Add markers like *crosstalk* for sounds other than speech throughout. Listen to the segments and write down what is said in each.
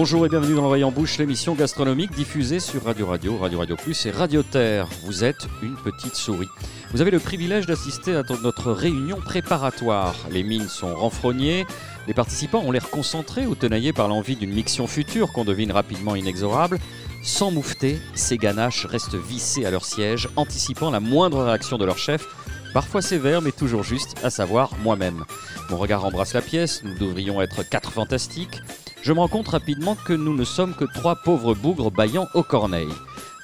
Bonjour et bienvenue dans l'Oreille en Bouche, l'émission gastronomique diffusée sur Radio Radio, Radio Radio Plus et Radio Terre. Vous êtes une petite souris. Vous avez le privilège d'assister à notre réunion préparatoire. Les mines sont renfrognées, les participants ont l'air concentrés ou tenaillés par l'envie d'une mixion future qu'on devine rapidement inexorable. Sans moufter, ces ganaches restent vissés à leur siège, anticipant la moindre réaction de leur chef, parfois sévère mais toujours juste, à savoir moi-même. Mon regard embrasse la pièce, nous devrions être quatre fantastiques. Je me rends compte rapidement que nous ne sommes que trois pauvres bougres baillant au corneille.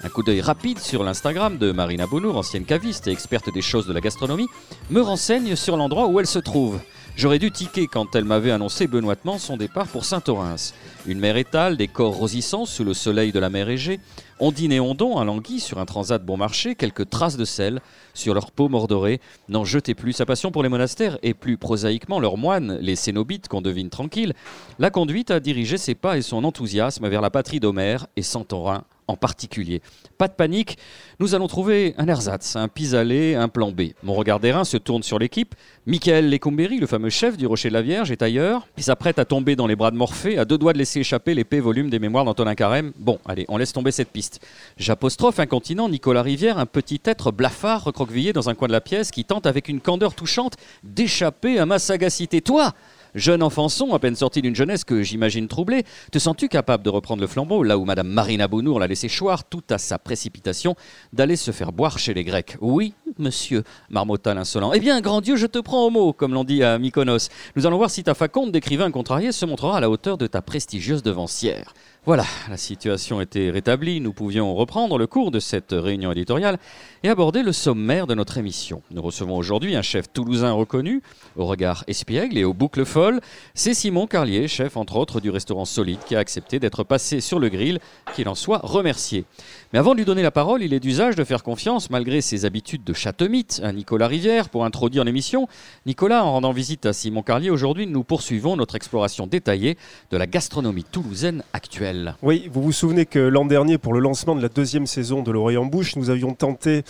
Un coup d'œil rapide sur l'Instagram de Marina Bonour, ancienne caviste et experte des choses de la gastronomie, me renseigne sur l'endroit où elle se trouve. J'aurais dû tiquer quand elle m'avait annoncé benoîtement son départ pour Saint-Orens. Une mer étale, des corps rosissants sous le soleil de la mer Égée, Ondine et Ondon, un languille sur un transat bon marché, quelques traces de sel sur leur peau mordorée. N'en jetez plus sa passion pour les monastères et plus prosaïquement leurs moines, les cénobites qu'on devine tranquilles, la conduite à diriger ses pas et son enthousiasme vers la patrie d'Homère et Santorin en particulier. Pas de panique, nous allons trouver un ersatz, un pis-aller, un plan B. Mon regard d'airain se tourne sur l'équipe. Michael Lecomberi, le fameux chef du Rocher de la Vierge, est ailleurs. Il s'apprête à tomber dans les bras de Morphée, à deux doigts de laisser échapper l'épais volume des mémoires d'Antonin Carême. Bon, allez, on laisse tomber cette piste. J'apostrophe incontinent Nicolas Rivière, un petit être blafard recroquevillé dans un coin de la pièce qui tente avec une candeur touchante d'échapper à ma sagacité. Toi Jeune enfançon, à peine sorti d'une jeunesse que j'imagine troublée, te sens-tu capable de reprendre le flambeau là où Madame Marina Bonour l'a laissé choir, tout à sa précipitation, d'aller se faire boire chez les Grecs? Oui, monsieur, marmotta l'insolent. Eh bien, grand Dieu, je te prends au mot, comme l'on dit à Mykonos. Nous allons voir si ta faconde d'écrivain contrarié se montrera à la hauteur de ta prestigieuse devancière. Voilà, la situation était rétablie, nous pouvions reprendre le cours de cette réunion éditoriale et aborder le sommaire de notre émission. Nous recevons aujourd'hui un chef toulousain reconnu, au regard espiègle et aux boucles folles. C'est Simon Carlier, chef entre autres du restaurant Solide, qui a accepté d'être passé sur le grill, qu'il en soit remercié. Mais avant de lui donner la parole, il est d'usage de faire confiance, malgré ses habitudes de chatemite, à Nicolas Rivière pour introduire l'émission. Nicolas, en rendant visite à Simon Carlier, aujourd'hui, nous poursuivons notre exploration détaillée de la gastronomie toulousaine actuelle. Oui, vous vous souvenez que l'an dernier, pour le lancement de la deuxième saison de l'Oreille en Bouche, nous avions tenté,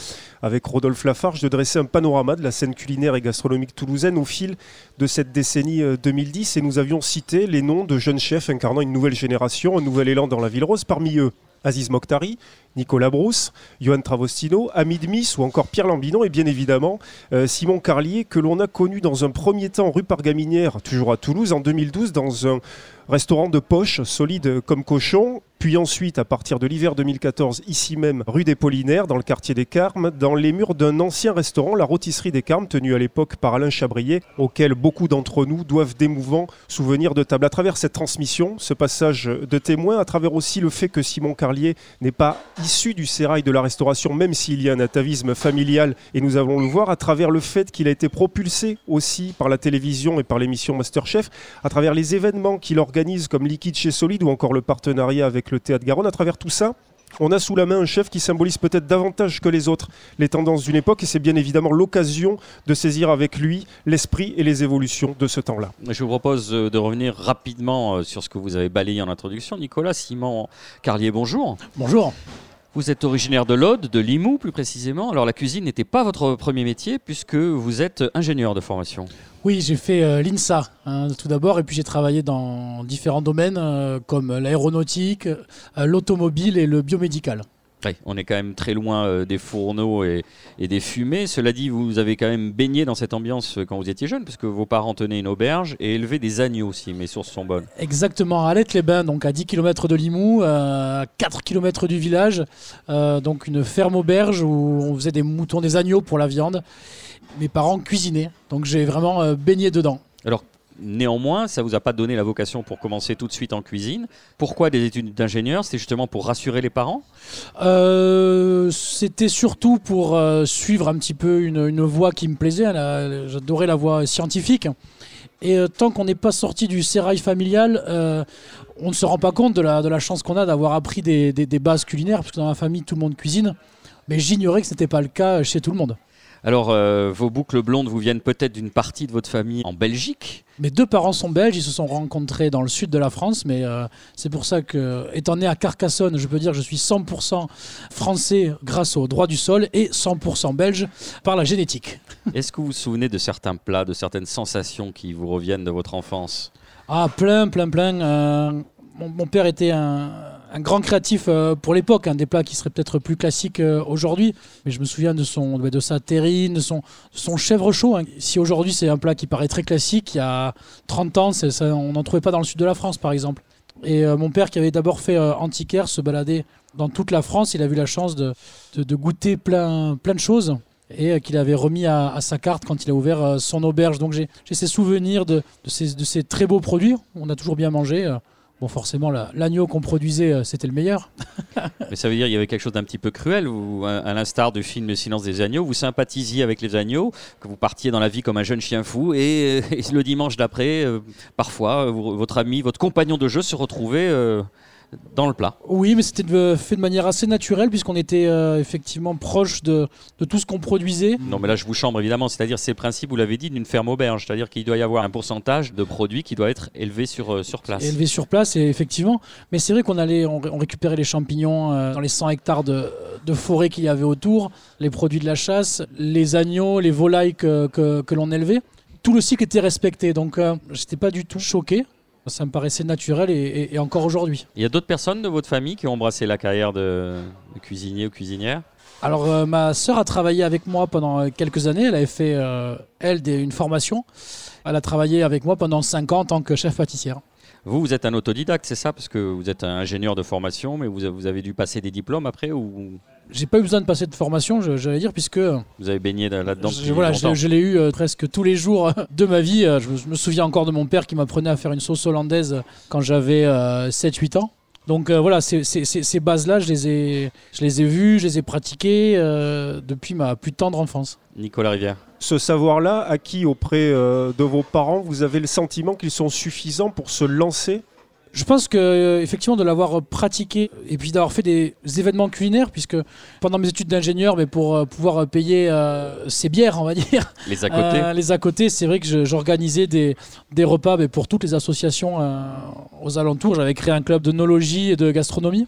avec Rodolphe Lafarge, de dresser un panorama de la scène culinaire et gastronomique toulousaine au fil de cette décennie 2010 euh, et nous avions cité les noms de jeunes chefs incarnant une nouvelle génération, un nouvel élan dans la ville rose. Parmi eux, Aziz Mokhtari, Nicolas Brousse, Johan Travostino, Hamid Miss ou encore Pierre Lambinon et bien évidemment euh, Simon Carlier que l'on a connu dans un premier temps rue Pargaminière, toujours à Toulouse, en 2012 dans un restaurant de poche solide comme cochon puis ensuite, à partir de l'hiver 2014, ici même, rue des Pollinaires, dans le quartier des Carmes, dans les murs d'un ancien restaurant, la rôtisserie des Carmes, tenue à l'époque par Alain Chabrier, auquel beaucoup d'entre nous doivent d'émouvants souvenirs de table. À travers cette transmission, ce passage de témoin, à travers aussi le fait que Simon Carlier n'est pas issu du sérail de la restauration, même s'il y a un atavisme familial, et nous allons le voir, à travers le fait qu'il a été propulsé aussi par la télévision et par l'émission Masterchef, à travers les événements qu'il organise comme Liquide chez Solide ou encore le partenariat avec le le théâtre Garonne. À travers tout ça, on a sous la main un chef qui symbolise peut-être davantage que les autres les tendances d'une époque et c'est bien évidemment l'occasion de saisir avec lui l'esprit et les évolutions de ce temps-là. Je vous propose euh, de revenir rapidement euh, sur ce que vous avez balayé en introduction. Nicolas Simon Carlier, bonjour. Bonjour. Vous êtes originaire de l'Aude, de Limoux plus précisément. Alors la cuisine n'était pas votre premier métier puisque vous êtes ingénieur de formation. Oui, j'ai fait euh, l'INSA hein, tout d'abord et puis j'ai travaillé dans différents domaines euh, comme l'aéronautique, euh, l'automobile et le biomédical on est quand même très loin euh, des fourneaux et, des fumées. Cela dit, vous avez quand même baigné dans cette ambiance euh, quand vous étiez jeune, parce que vos parents tenaient une auberge et élevaient des agneaux, si mes sources sont bonnes. Exactement, à les bains donc à 10 km de Limoux, à 4 km du village, euh, donc une ferme auberge où on faisait des moutons, des agneaux pour la viande. Mes parents cuisinaient, donc j'ai vraiment baigné dedans. Alors, Néanmoins, ça ne vous a pas donné la vocation pour commencer tout de suite en cuisine. Pourquoi des études d'ingénieur? C'était justement pour rassurer les parents? Euh, C'était surtout pour euh, suivre un petit peu une, voie qui me plaisait. J'adorais la voie scientifique. Et euh, tant qu'on n'est pas sorti du sérail familial, on ne se rend pas compte de la, chance qu'on a d'avoir appris des, des, bases culinaires, parce que dans ma famille, tout le monde cuisine. Mais j'ignorais que ce n'était pas le cas chez tout le monde. Alors, euh, vos boucles blondes vous viennent peut-être d'une partie de votre famille en Belgique Mes deux parents sont belges, ils se sont rencontrés dans le sud de la France, mais euh, c'est pour ça que, étant né à Carcassonne, je peux dire que je suis 100% français grâce au droit du sol et 100% belge par la génétique. *laughs* Est-ce que vous vous souvenez de certains plats, de certaines sensations qui vous reviennent de votre enfance? Ah, plein, plein, plein. Euh, mon, père était un, grand créatif euh, pour l'époque, un des plats qui seraient peut-être plus classiques euh, aujourd'hui. Mais je me souviens de, son, de sa terrine, de son, son chèvre chaud. Hein. Si aujourd'hui c'est un plat qui paraît très classique, il y a 30 ans, ça, on n'en trouvait pas dans le sud de la France par exemple. Et mon père qui avait d'abord fait antiquaire se baladait dans toute la France, il a eu la chance de, de goûter plein, plein de choses et euh, qu'il avait remis à, sa carte quand il a ouvert euh, son auberge. Donc j'ai ces souvenirs de, ces, de, ces, très beaux produits. On a toujours bien mangé. Euh. Forcément, l'agneau qu'on produisait, c'était le meilleur. *laughs* Mais ça veut dire qu'il y avait quelque chose d'un petit peu cruel, à l'instar du film Le silence des agneaux, vous sympathisiez avec les agneaux, que vous partiez dans la vie comme un jeune chien fou, et, *laughs* le dimanche d'après, parfois, votre ami, votre compagnon de jeu se retrouvait dans le plat. Oui, mais c'était fait de manière assez naturelle puisqu'on était euh, effectivement proche de, tout ce qu'on produisait. Non, mais là je vous chambre évidemment, c'est-à-dire c'est le principe, vous l'avez dit, d'une ferme auberge, c'est-à-dire qu'il doit y avoir un pourcentage de produits qui doit être élevé sur, euh, sur place. Élevé sur place, et effectivement. Mais c'est vrai qu'on allait, on, récupérait les champignons euh, dans les 100 hectares de, forêt qu'il y avait autour, les produits de la chasse, les agneaux, les volailles que, que, l'on élevait tout le cycle était respecté. Donc, je j'étais pas du tout choqué. Ça me paraissait naturel et, encore aujourd'hui. Il y a d'autres personnes de votre famille qui ont embrassé la carrière de, cuisinier ou cuisinière? Alors euh, ma sœur a travaillé avec moi pendant euh, quelques années. Elle avait fait, euh, elle, une formation. Elle a travaillé avec moi pendant 5 ans en tant que chef pâtissière. Vous, vous êtes un autodidacte, c'est ça? Parce que vous êtes un ingénieur de formation, mais vous avez dû passer des diplômes après ou j'ai pas eu besoin de passer de formation, j'allais dire, puisque. Vous avez baigné là-dedans je, Voilà, je, l'ai eu euh, presque tous les jours de ma vie. Euh, je, me souviens encore de mon père qui m'apprenait à faire une sauce hollandaise quand j'avais 7-8 euh, ans. Donc voilà, ces, ces bases-là, je les ai, je les ai vues, je les ai pratiquées depuis ma plus tendre enfance. Nicolas Rivière. Ce savoir-là, acquis auprès de vos parents, vous avez le sentiment qu'ils sont suffisants pour se lancer je pense que euh, effectivement de l'avoir pratiqué et puis d'avoir fait des événements culinaires, puisque pendant mes études d'ingénieur, mais pour euh, pouvoir payer euh, ces bières, on va dire, *laughs* les à côté, les à côté, c'est vrai que j'organisais des, des, repas mais pour toutes les associations aux alentours. J'avais créé un club de nologie et de gastronomie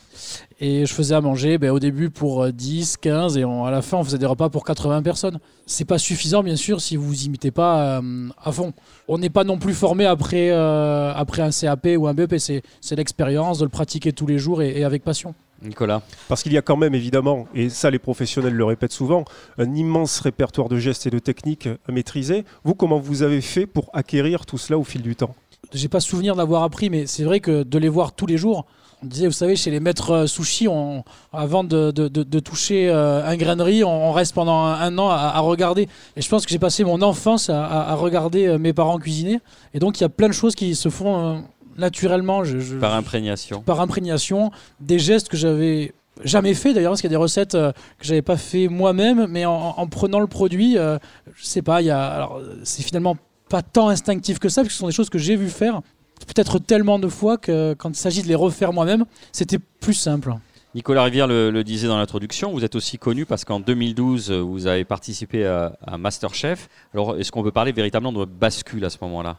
et je faisais à manger ben, au début pour 10, 15 et à la fin on faisait des repas pour 80 personnes. C'est pas suffisant bien sûr si vous vous imitez pas à fond. On n'est pas non plus formé après, après un CAP ou un BEP, c'est l'expérience de le pratiquer tous les jours et, avec passion. Nicolas Parce qu'il y a quand même évidemment, et ça les professionnels le répètent souvent, un immense répertoire de gestes et de techniques à maîtriser. Vous, comment vous avez fait pour acquérir tout cela au fil du temps? J'ai pas souvenir d'avoir appris, mais c'est vrai que de les voir tous les jours, on disait, vous savez, chez les maîtres euh, sushi, on, avant de, de, toucher euh, un grainerie, on, reste pendant un, an à, regarder. Et je pense que j'ai passé mon enfance à, à, regarder euh, mes parents cuisiner. Et donc, il y a plein de choses qui se font naturellement. Je, par imprégnation. Par imprégnation, des gestes que j'avais jamais fait d'ailleurs parce qu'il y a des recettes euh, que j'avais pas fait moi-même mais en, prenant le produit euh, je sais pas il y a alors c'est finalement pas tant instinctif que ça parce que ce sont des choses que j'ai vu faire peut-être tellement de fois que quand il s'agit de les refaire moi-même c'était plus simple Nicolas Rivière le, disait dans l'introduction, vous êtes aussi connu parce qu'en 2012, vous avez participé à, à Masterchef. Alors, est-ce qu'on peut parler véritablement de bascule à ce moment-là?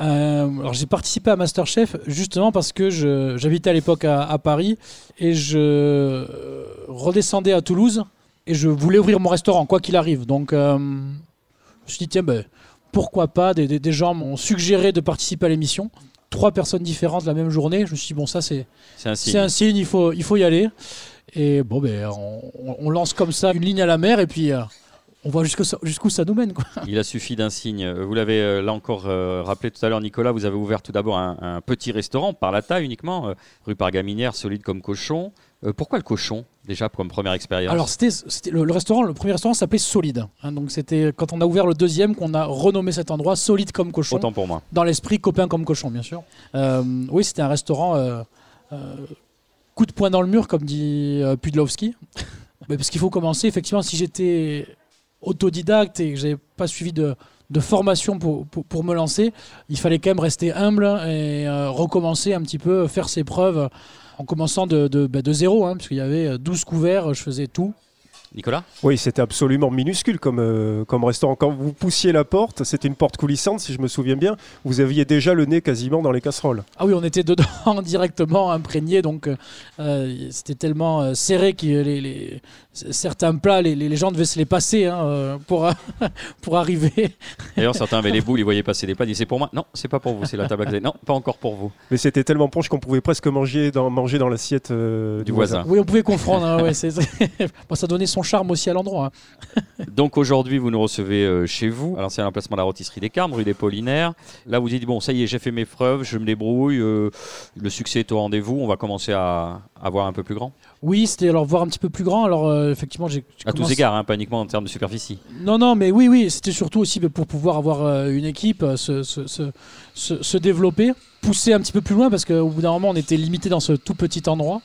Euh, alors j'ai participé à Masterchef justement parce que j'habitais à l'époque à, Paris et je euh, redescendais à Toulouse et je voulais ouvrir mon restaurant quoi qu'il arrive. Donc euh, je me suis dit tiens ben, pourquoi pas des, gens m'ont suggéré de participer à l'émission. Trois personnes différentes la même journée. Je me suis dit bon ça c'est un signe. un signe, il faut il faut y aller. Et bon ben on, on, lance comme ça une ligne à la mer et puis on voit jusqu'où ça, nous mène. Quoi. Il a suffi d'un signe. Vous l'avez euh, là encore euh, rappelé tout à l'heure, Nicolas, vous avez ouvert tout d'abord un, petit restaurant par la taille uniquement, euh, rue Pargaminière, solide comme cochon. Pourquoi le cochon déjà comme première expérience Alors c'était, le, restaurant, le premier restaurant s'appelait Solide. Hein. donc c'était quand on a ouvert le deuxième qu'on a renommé cet endroit Solide comme cochon. Autant pour moi. Dans l'esprit copain comme cochon, bien sûr. oui, c'était un restaurant coup de poing dans le mur, comme dit Pudlowski. *laughs* parce qu'il faut commencer. Effectivement, si j'étais autodidacte et que j'avais pas suivi de, de formation pour, pour, me lancer, il fallait quand même rester humble et euh, recommencer un petit peu, faire ses preuves en commençant de, de, bah, de zéro, hein, parce qu'il y avait 12 couverts, je faisais tout. Nicolas? Oui, c'était absolument minuscule comme, euh, comme restaurant. Quand vous poussiez la porte, c'était une porte coulissante, si je me souviens bien. Vous aviez déjà le nez quasiment dans les casseroles. Ah oui, on était dedans *laughs* directement imprégné, donc euh, c'était tellement euh, serré que les, les- certains plats, les, les gens devaient se les passer hein, euh, pour, *laughs* pour arriver. D'ailleurs, certains avaient les boules, ils voyaient passer des plats, ils disaient c'est pour moi. Non, c'est pas pour vous, c'est la table à côté. Non, pas encore pour vous. Mais c'était tellement proche qu'on pouvait presque manger dans, manger dans l'assiette euh, Du voisin. Oui, on pouvait confondre. hein, ouais, c'est- Bon, *laughs* ça donnait son charme aussi à l'endroit. hein. *laughs* Donc aujourd'hui, vous nous recevez euh, chez vous, à l'ancien emplacement de la rôtisserie des Carmes, rue des Paulinaires. Là, vous dites bon, ça y est, j'ai fait mes preuves, je me débrouille, euh, le succès est au rendez-vous, on va commencer à, à voir un peu plus grand. Oui, c'était alors voir un petit peu plus grand. Alors euh, effectivement, j'ai À tous égards, hein, pas uniquement en termes de superficie. Non, non, mais oui, oui, c'était surtout aussi pour pouvoir avoir euh, une équipe, euh, se, se- se- se- développer, pousser un petit peu plus loin parce qu'au bout d'un moment, on était limité dans ce tout petit endroit.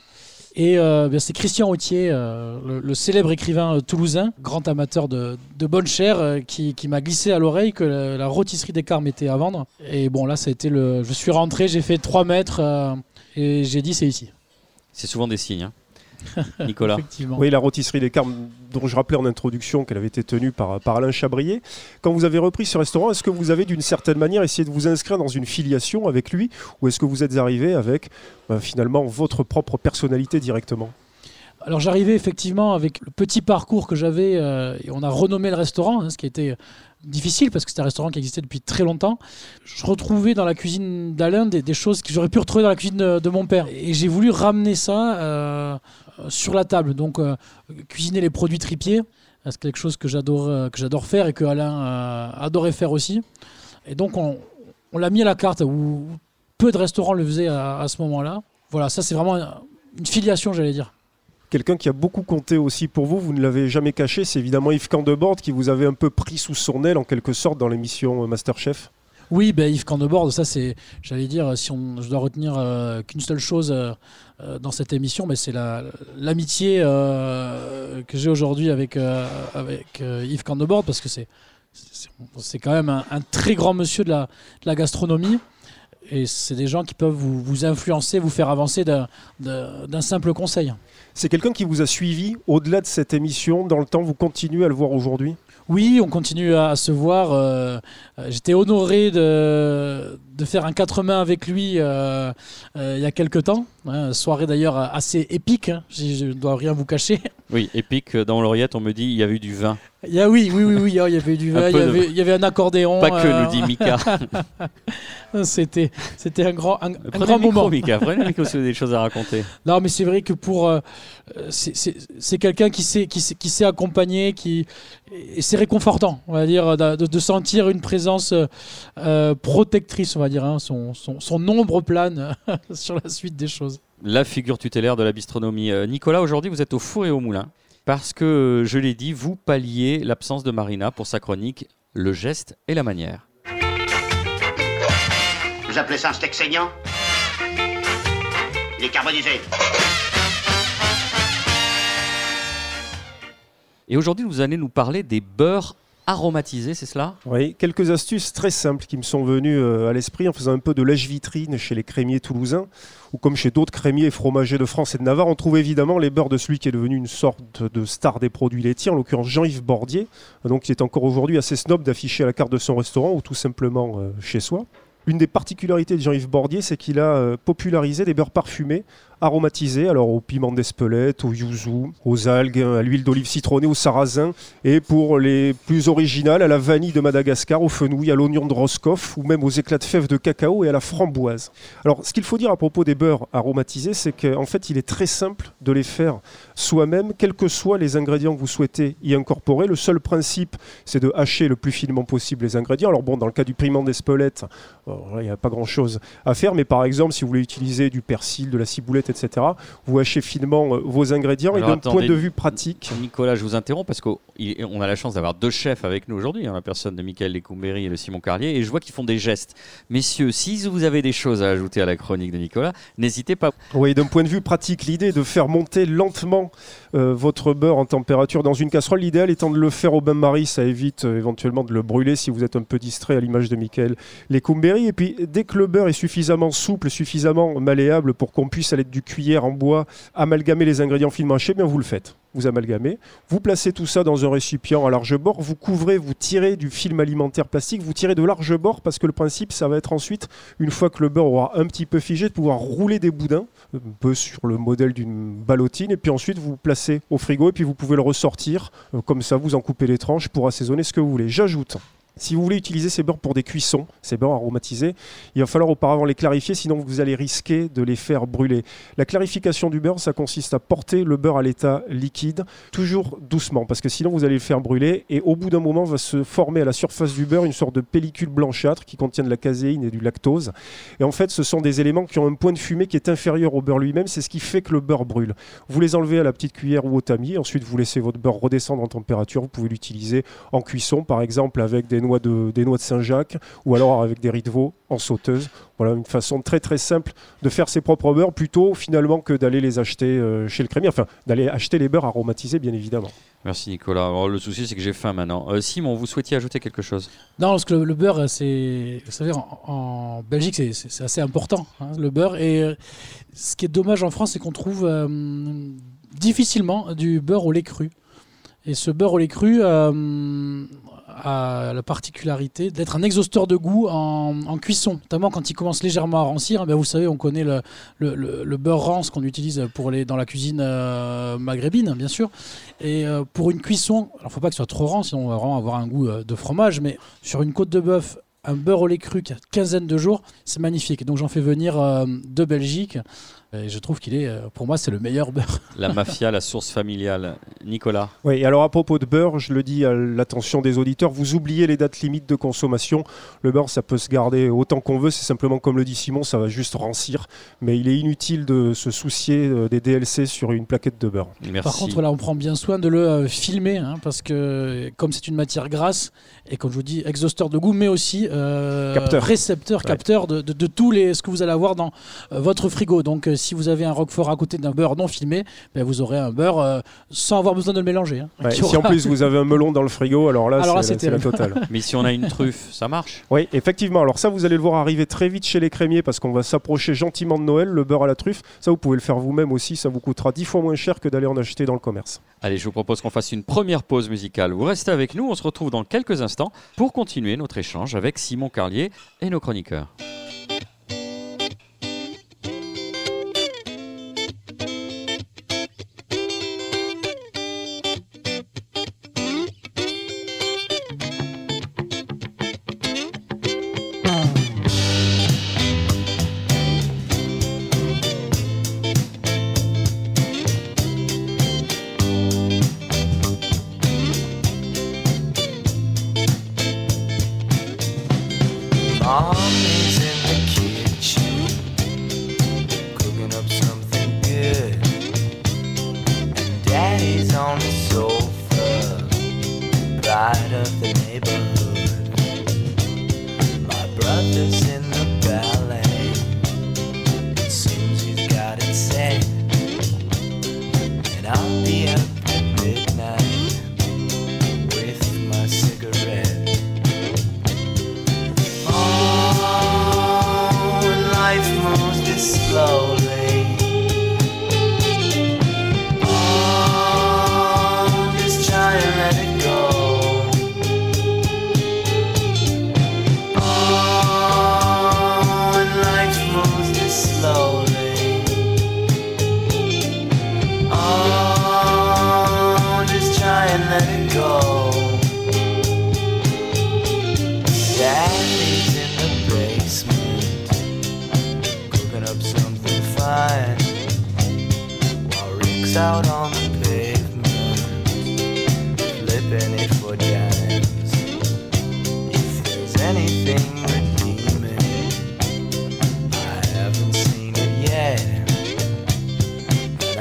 Et c'est Christian Autier, le, le célèbre écrivain toulousain, grand amateur de, de bonne chair, qui, qui m'a glissé à l'oreille que la, la rôtisserie des Carmes était à vendre. Et bon, là, ça a été le. Je suis rentré, j'ai fait 3 mètres et j'ai dit c'est ici. C'est souvent des signes. hein. *laughs* Nicolas. Effectivement. Oui, la rôtisserie des Carmes, dont je rappelais en introduction qu'elle avait été tenue par, par Alain Chabrier. Quand vous avez repris ce restaurant, est-ce que vous avez d'une certaine manière essayé de vous inscrire dans une filiation avec lui ou est-ce que vous êtes arrivé avec ben, finalement votre propre personnalité directement? Alors j'arrivais effectivement avec le petit parcours que j'avais, euh, et on a renommé le restaurant, hein, ce qui était difficile parce que c'était un restaurant qui existait depuis très longtemps. Je retrouvais dans la cuisine d'Alain des, choses que j'aurais pu retrouver dans la cuisine de, mon père. Et j'ai voulu ramener ça euh, euh, sur la table, donc euh, cuisiner les produits tripiers. C'est quelque chose que j'adore, euh, que j'adore faire et que Alain euh, adorait faire aussi. Et donc on, on l'a mis à la carte où peu de restaurants le faisaient à, à ce moment-là. Voilà, ça c'est vraiment une filiation, j'allais dire. Quelqu'un qui a beaucoup compté aussi pour vous, vous ne l'avez jamais caché, c'est évidemment Yves Candebord qui vous avait un peu pris sous son aile en quelque sorte dans l'émission euh, Masterchef. Oui, ben Yves Candebord, ça c'est, j'allais dire, si on, je dois retenir euh, qu'une seule chose euh, dans cette émission, c'est la- l'amitié que j'ai aujourd'hui avec, Yves Candebord, parce que c'est, quand même un, très grand monsieur de la gastronomie. Et c'est des gens qui peuvent vous, vous influencer, vous faire avancer d'un, simple conseil. C'est quelqu'un qui vous a suivi au-delà de cette émission dans le temps, vous continuez à le voir aujourd'hui? Oui, on continue à, à se voir. euh, euh, J'étais honoré de, de faire un quatre mains avec lui euh, euh, il y a quelques temps. Hein, soirée d'ailleurs assez épique, hein, je ne dois rien vous cacher. Oui, épique, dans l'oreillette, on me dit il y a eu du vin. Il y a, oui, oui, oui, oui, il y avait du *laughs* vin, il y de- avait, il y avait un accordéon. Pas que, euh, nous dit Mika. *laughs* C'était, c'était un grand, un, grand micro, moment. Mika. Prenez le micro si vous avez des choses à raconter. *laughs* Non, mais c'est vrai que pour. euh, euh, c'est- quelqu'un qui sait, qui, sait, qui sait accompagner, qui. Et c'est réconfortant, on va dire, de, de sentir une présence euh, euh, protectrice, on va dire. hein, son, son, son ombre plane sur la suite des choses. La figure tutélaire de la bistronomie. Euh, Nicolas, aujourd'hui, vous êtes au four et au moulin. Parce que, euh, je l'ai dit, vous palliez l'absence de Marina pour sa chronique Le geste et la manière. Vous appelez ça un steak saignant? Il est carbonisé. Et aujourd'hui, vous allez nous parler des beurres aromatisés, c'est cela? Oui, quelques astuces très simples qui me sont venues euh, à l'esprit en faisant un peu de lèche-vitrine chez les crémiers toulousains ou comme chez d'autres crémiers fromagers de France et de Navarre. On trouve évidemment les beurres de celui qui est devenu une sorte de star des produits laitiers, en l'occurrence Jean-Yves Bordier, donc qui est encore aujourd'hui assez snob d'afficher à la carte de son restaurant ou tout simplement euh, chez soi. Une des particularités de Jean-Yves Bordier, c'est qu'il a euh, popularisé des beurres parfumés, aromatisés, alors au piment d'Espelette, au yuzu, aux algues, à l'huile d'olive citronnée, au sarrasin, et pour les plus originales, à la vanille de Madagascar, au fenouil, à l'oignon de Roscoff, ou même aux éclats de fèves de cacao et à la framboise. Alors, ce qu'il faut dire à propos des beurres aromatisés, c'est qu'en fait, il est très simple de les faire soi-même, quels que soient les ingrédients que vous souhaitez y incorporer. Le seul principe, c'est de hacher le plus finement possible les ingrédients. Alors bon, dans le cas du piment d'Espelette, euh, il n'y a pas grand-chose à faire, mais par exemple, si vous voulez utiliser du persil, de la ciboulette, etc., vous hachez finement euh, vos ingrédients. Alors, et d'un point de vue pratique, Nicolas, je vous interromps parce qu'on a la chance d'avoir deux chefs avec nous aujourd'hui, hein, la personne de Michael Lécoumbéry et de Simon Carlier, et je vois qu'ils font des gestes. Messieurs, si vous avez des choses à ajouter à la chronique de Nicolas, n'hésitez pas. Oui, d'un point de vue pratique, l'idée est de faire monter lentement euh, votre beurre en température dans une casserole. L'idéal étant de le faire au bain-marie, ça évite euh, éventuellement de le brûler si vous êtes un peu distrait à l'image de Michael Lécumberry. Et puis, dès que le beurre est suffisamment souple, suffisamment malléable pour qu'on puisse, l'aide du cuillère en bois, amalgamer les ingrédients finement hachés, bien vous le faites. vous amalgamez, vous placez tout ça dans un récipient à large bord, vous couvrez, vous tirez du film alimentaire plastique, vous tirez de large bord parce que le principe, ça va être ensuite, une fois que le beurre aura un petit peu figé, de pouvoir rouler des boudins, un peu sur le modèle d'une ballotine, et puis ensuite vous placez au frigo et puis vous pouvez le ressortir. Euh, comme ça, vous en coupez les tranches pour assaisonner ce que vous voulez. J'ajoute si vous voulez utiliser ces beurres pour des cuissons, ces beurres aromatisés, il va falloir auparavant les clarifier, sinon vous allez risquer de les faire brûler. La clarification du beurre, ça consiste à porter le beurre à l'état liquide, toujours doucement, parce que sinon vous allez le faire brûler, et au bout d'un moment va se former à la surface du beurre une sorte de pellicule blanchâtre qui contient de la caséine et du lactose. Et en fait, ce sont des éléments qui ont un point de fumée qui est inférieur au beurre lui-même, c'est ce qui fait que le beurre brûle. Vous les enlevez à la petite cuillère ou au tamis, ensuite vous laissez votre beurre redescendre en température, vous pouvez l'utiliser en cuisson, par exemple avec des noix de, des noix de Saint-Jacques ou alors avec des riz de veau en sauteuse. Voilà une façon très très simple de faire ses propres beurres plutôt finalement que d'aller les acheter euh, chez le crémier. Enfin, d'aller acheter les beurres aromatisés bien évidemment. Merci Nicolas. le souci c'est que j'ai faim maintenant. Euh, Simon, vous souhaitiez ajouter quelque chose? Non, parce que le, beurre, c'est, vous savez, en, Belgique c'est assez important hein, le beurre. Et euh, ce qui est dommage en France, c'est qu'on trouve difficilement du beurre au lait cru. Et ce beurre au lait cru, a la particularité d'être un exhausteur de goût en, cuisson, notamment quand il commence légèrement à rancir. Eh vous savez, on connaît le, beurre rance qu'on utilise pour les, dans la cuisine euh, maghrébine, bien sûr. Et euh, pour une cuisson, alors faut pas que soit trop rance, sinon on va avoir un goût euh, de fromage, mais sur une côte de bœuf, un beurre au lait cru qui a quinzaine de jours, c'est magnifique. Donc j'en fais venir de Belgique. Et je trouve qu'il est, euh, pour moi, c'est le meilleur beurre. *laughs* La mafia, la source familiale. Nicolas Oui, et alors à propos de beurre, je le dis à l'attention des auditeurs, vous oubliez les dates limites de consommation. Le beurre, ça peut se garder autant qu'on veut, c'est simplement comme le dit Simon, ça va juste rancir. Mais il est inutile de se soucier euh, des DLC sur une plaquette de beurre. Par contre, là, on prend bien soin de le euh, filmer, hein, parce que comme c'est une matière grasse, et comme je vous dis, exhausteur de goût, mais aussi capteur. récepteur, capteur de, de, tous les, ce que vous allez avoir dans votre frigo. Donc, si vous avez un roquefort à côté d'un beurre non filmé, ben vous aurez un beurre euh, sans avoir besoin de le mélanger. Hein, *laughs* si en plus vous avez un melon dans le frigo, alors là, c'est la, totale. *laughs* Mais si on a une truffe, ça marche Oui, effectivement. Alors ça, vous allez le voir arriver très vite chez les crémiers parce qu'on va s'approcher gentiment de Noël, le beurre à la truffe. Ça, vous pouvez le faire vous-même aussi. Ça vous coûtera dix fois moins cher que d'aller en acheter dans le commerce. Allez, je vous propose qu'on fasse une première pause musicale. Vous restez avec nous. On se retrouve dans quelques instants pour continuer notre échange avec Simon Carlier et nos chroniqueurs.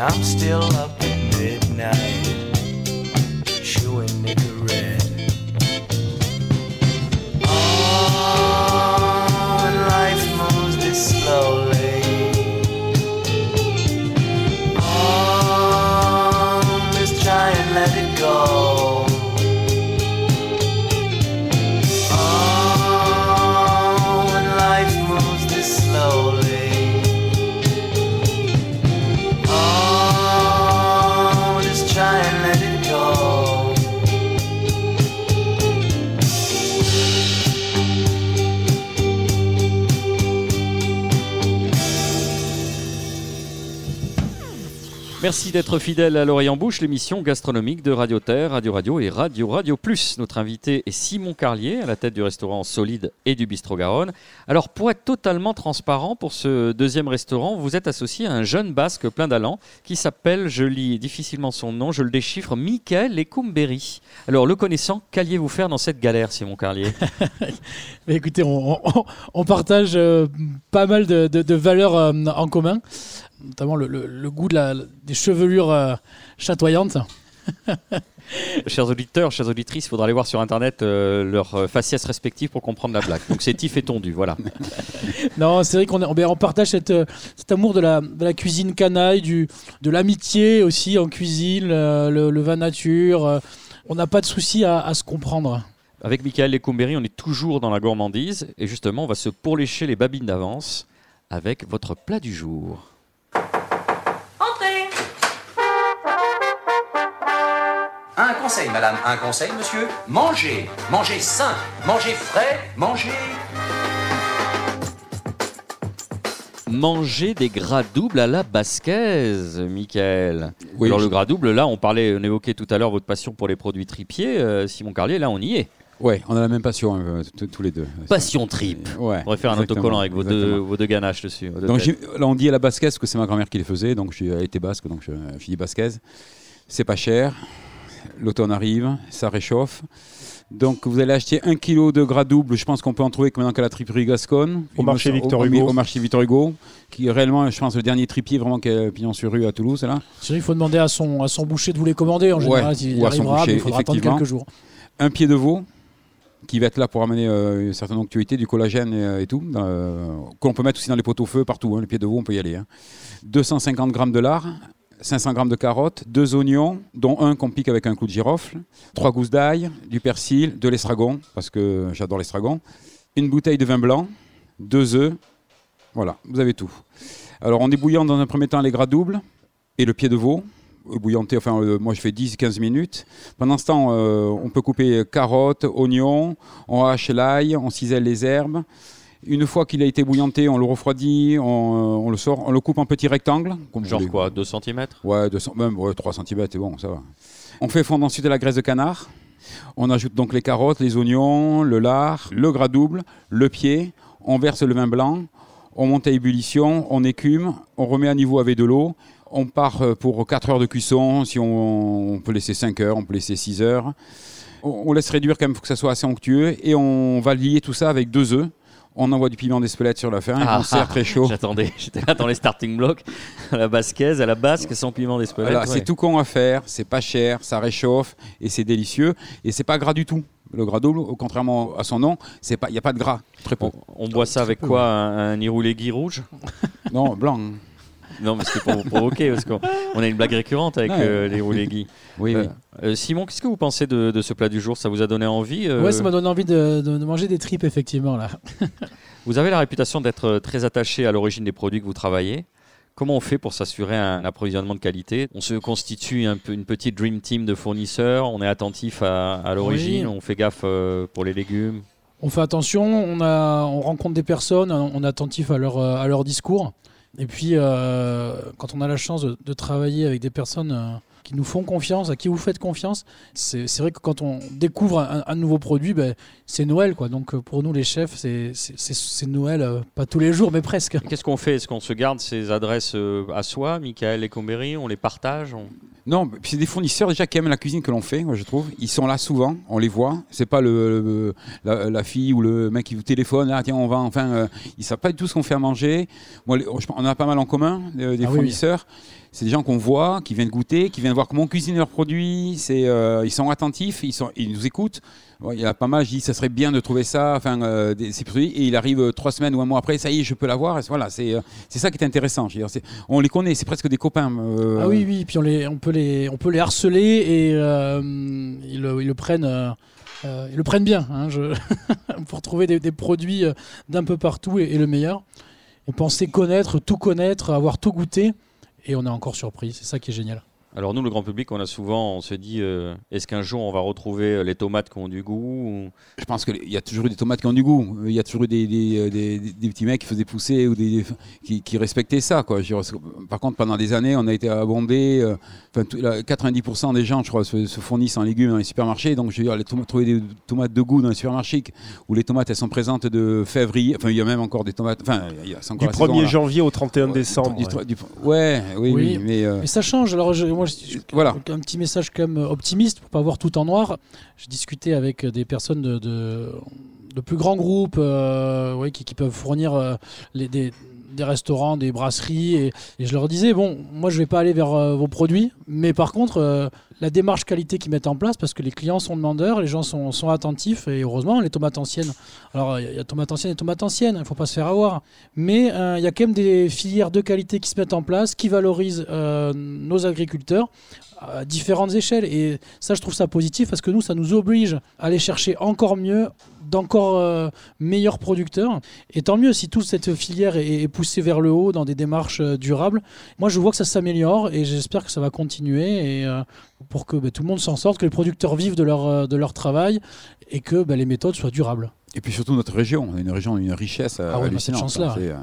I'm still up at midnight, Merci d'être fidèle à l'Orient Bouche, l'émission gastronomique de Radio Terre, Radio Radio et Radio Radio Plus. Notre invité est Simon Carlier, à la tête du restaurant Solide et du Bistrot Garonne. Alors, pour être totalement transparent, pour ce deuxième restaurant, vous êtes associé à un jeune basque plein d'allant qui s'appelle, je lis difficilement son nom, je le déchiffre, Michael Ekumberi. Alors, le connaissant, qu'alliez-vous faire dans cette galère, Simon Carlier? *laughs* Écoutez, on, partage euh, pas mal de valeurs euh, en commun, notamment le, le- le goût de la- des chevelures euh, chatoyantes. *laughs* Chers auditeurs, chères auditrices, il faudra aller voir sur Internet euh, leurs euh, faciès respectifs pour comprendre la blague. Donc, c'est tif et tondu, voilà. *laughs* Non, c'est vrai qu'on on, ben, on partage cette, cet amour de la, de la cuisine canaille, du, de l'amitié aussi en cuisine, euh, le, le vin nature. euh, on n'a pas de souci à, à se comprendre. Avec Michael Lecumberi, on est toujours dans la gourmandise et justement, on va se pourlécher les babines d'avance avec votre plat du jour. Un conseil, madame, un conseil, monsieur. Mangez, mangez sain, mangez frais, mangez. Manger des gras doubles à la basquaise, Michael. Oui, Alors je- le gras double, là, on parlait, on évoquait tout à l'heure votre passion pour les produits tripiers. Euh, Simon Carlier, là, on y est. Ouais, on a la même passion euh, tous les deux. Passion trip. Ouais. On pourrait faire un autocollant avec vos deux, vos deux ganaches dessus. vos deux Donc j'ai- là on dit à la basquaise parce que c'est ma grand-mère qui les faisait, donc je suis- elle était basque, donc je je dis basquaise. C'est pas cher, l'automne arrive, ça réchauffe. Donc vous allez acheter un kilo de gras double, je pense qu'on peut en trouver que maintenant qu'à la triperie Gasconne. Au marché Victor au- Hugo. Au marché Victor Hugo, qui est réellement, je pense, le dernier tripier vraiment qui est pignon sur rue à Toulouse, là. Sinon, il faut demander à son, à son boucher de vous les commander. En Ouais, général, il ou à son arrivera, mais il faudra attendre effectivement. quelques jours. un pied de veau qui va être là pour amener euh, une certaine onctuosité, du collagène et, euh, et tout, euh, qu'on peut mettre aussi dans les pot-au-feu partout. hein, les pieds de veau, on peut y aller. hein. 250 grammes de lard, 500 grammes de carottes, deux oignons, dont un qu'on pique avec un clou de girofle, trois gousses d'ail, du persil, de l'estragon, parce que j'adore l'estragon, une bouteille de vin blanc, deux œufs. Voilà, vous avez tout. Alors on ébouillante dans un premier temps les gras doubles et le pied de veau. Bouillanté, enfin, euh, moi je fais 10-15 minutes. Pendant ce temps, euh, on peut couper carottes, oignons, on hache l'ail, on cisèle les herbes. Une fois qu'il a été bouillanté, on le refroidit, on, euh, on le sort, on le coupe en petits rectangles. comme Genre quoi 2 cm Ouais, 200, même ouais, 3 cm, c'est bon, ça va. On fait fondre ensuite de la graisse de canard. On ajoute donc les carottes, les oignons, le lard, le gras double, le pied. On verse le vin blanc. On monte à ébullition, on écume, on remet à niveau avec de l'eau. On part euh, pour 4 heures de cuisson. Si on, on peut laisser 5 heures, on peut laisser 6 heures. On, on laisse réduire quand même pour que ça soit assez onctueux. Et on va lier tout ça avec deux œufs. On envoie du piment d'Espelette sur la fin. et Ah, on sert très chaud. *laughs* J'attendais, j'étais là dans les starting blocks, à la basquaise, à la basque, sans piment d'Espelette. Voilà, ouais. C'est tout con à faire, c'est pas cher, ça réchauffe et c'est délicieux et c'est pas gras du tout. Le gras double, au contrairement à son nom, c'est pas, il y a pas de gras, très peu. On, on boit ça avec quoi Un, un iroulégui rouge? Non, blanc. Non, mais c'était pour vous provoquer, parce qu'on on a une blague récurrente avec euh, les iroulégui. Oui, oui. Euh, euh, Simon, qu'est-ce que vous pensez de, de ce plat du jour? Ça vous a donné envie euh, Ouais, ça m'a donné envie de, de- de manger des tripes, effectivement. Là. *laughs* Vous avez la réputation d'être très attaché à l'origine des produits que vous travaillez. Comment on fait pour s'assurer un approvisionnement de qualité? On se constitue un peu une petite dream team de fournisseurs, on est attentif à, à l'origine, Oui. on fait gaffe pour les légumes. On fait attention, on, a, on rencontre des personnes, on est attentif à leur, à leur discours. Et puis, euh, quand on a la chance de, travailler avec des personnes euh, qui nous font confiance, à qui vous faites confiance, c'est vrai que quand on découvre un, nouveau produit, ben, c'est Noël. Quoi. Donc, euh, pour nous, les chefs, c'est- Noël, pas tous les jours, mais presque. Qu'est-ce qu'on fait? Est-ce qu'on se garde ces adresses à soi, Michael et Combéry? On les partage? Non, c'est des fournisseurs déjà qui aiment la cuisine que l'on fait, moi je trouve. Ils sont là souvent, on les voit. C'est pas le, le- la, la fille ou le mec qui vous téléphone, ah tiens on va enfin. euh, ils savent pas du tout ce qu'on fait à manger. Moi, on a pas mal en commun euh, des Ah oui, fournisseurs. C'est des gens qu'on voit, qui viennent goûter, qui viennent voir comment on cuisine leurs produits. Euh, ils sont attentifs, ils, sont, ils nous écoutent. Il y a pas mal, je dis, ça serait bien de trouver ça, enfin, euh, ces produits. Et il arrive euh, trois semaines ou un mois après, ça y est, je peux l'avoir. Voilà, c'est, c'est ça qui est intéressant. On les connaît, c'est presque des copains. Ah oui, oui, puis on, les, on, peut, les, on peut les harceler et ils, le- prennent. ils le prennent bien hein, *laughs* pour trouver des, produits d'un peu partout et, et le meilleur. On pensait connaître, tout connaître, avoir tout goûté et on est encore surpris. C'est ça qui est génial. Alors nous, le grand public, on a souvent, on se dit, euh, est-ce qu'un jour on va retrouver euh, les tomates qui ont du goût ou- Je pense qu'il y a toujours eu des tomates qui ont du goût. Il y a toujours eu des, des, euh, des- des petits mecs qui faisaient pousser ou des, qui, qui respectaient ça. Quoi. Par contre, pendant des années, on a été abondé. euh, enfin, tout- là, 90% des gens, je crois, se, se fournissent en légumes dans les supermarchés. Donc, je veux dire, tomates, trouver des tomates de goût dans les supermarchés où les tomates, elles sont présentes de février. Enfin, il y a même encore des tomates. Enfin, il y a, c'est Du encore la saison, 1er là. janvier au 31 Ouais, décembre. du- ouais. du- ouais, oui, Oui. oui, mais euh, ça change. Alors, je- moi, je- voilà. un petit message quand même optimiste pour pas voir tout en noir. J'ai discuté avec des personnes de, de, de plus grands groupes euh, qui, qui peuvent fournir euh, les, des, des restaurants, des brasseries. Et, et je leur disais, bon, moi je vais pas aller vers euh, vos produits, mais par contre, euh, la démarche qualité qu'ils mettent en place, parce que les clients sont demandeurs, les gens sont, attentifs, et heureusement, les tomates anciennes. Alors, il y a tomates anciennes et tomates anciennes, il ne faut pas se faire avoir. Mais euh, il y a quand même des filières de qualité qui se mettent en place, qui valorisent euh, nos agriculteurs à différentes échelles. Et ça, je trouve ça positif parce que nous, ça nous oblige à aller chercher encore mieux, d'encore euh, meilleurs producteurs. Et tant mieux si toute cette filière est, poussée vers le haut dans des démarches durables. Moi, je vois que ça s'améliore et j'espère que ça va continuer pour que bah, tout le monde s'en sorte, que les producteurs vivent de leur, euh, de leur travail et que bah, les méthodes soient durables. Et puis surtout notre région. On a une région, une richesse euh, Ah ouais, bah, hallucinante. hein. C'est, euh,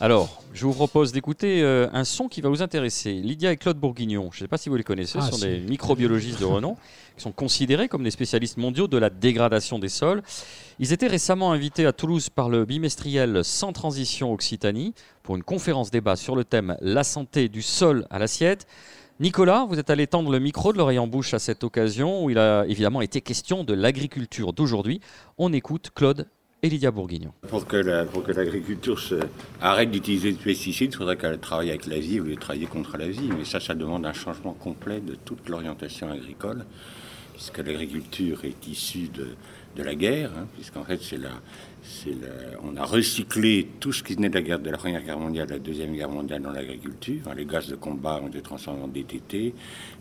Alors, je vous propose d'écouter euh, un son qui va vous intéresser. Lydia et Claude Bourguignon, je ne sais pas si vous les connaissez, Ah, ce sont si. des microbiologistes de renom qui sont considérés comme des spécialistes mondiaux de la dégradation des sols. Ils étaient récemment invités à Toulouse par le bimestriel Sans Transition Occitanie pour une conférence débat sur le thème La santé du sol à l'assiette. Nicolas, vous êtes allé tendre le micro de l'oreille en bouche à cette occasion où il a évidemment été question de l'agriculture d'aujourd'hui. On écoute Claude et Lydia Bourguignon. Pour que la- l'agriculture arrête d'utiliser des pesticides, il faudrait qu'elle travaille avec l'Asie au lieu de travailler contre l'Asie. Mais ça, ça demande un changement complet de toute l'orientation agricole, puisque l'agriculture est issue de, la guerre, hein, puisqu'en fait, c'est la, on a recyclé tout ce qui venait de la, guerre, de la Première Guerre mondiale, de la Deuxième Guerre mondiale dans l'agriculture. Hein, les gaz de combat ont été transformés en DTT,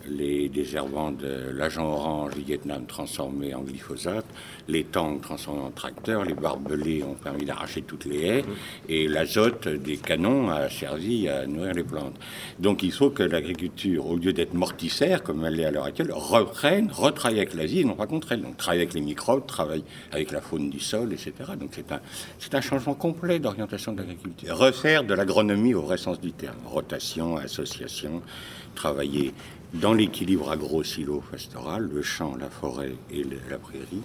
les désherbants de l'agent orange du Vietnam transformés en glyphosate, les tanks transformés en tracteurs, les barbelés ont permis d'arracher toutes les haies, et l'azote des canons a servi à nourrir les plantes. Donc il faut que l'agriculture, au lieu d'être mortifère, comme elle l'est à l'heure actuelle, reprenne, retravaille avec l'Asie et non pas contre elle. Donc travaille avec les microbes, travaille avec la faune du sol, etc. Donc c'est un, changement complet d'orientation de l'agriculture. Refaire de l'agronomie au vrai sens du terme. Rotation, association, travailler dans l'équilibre agro-silo-pastoral, le champ, la forêt et la prairie,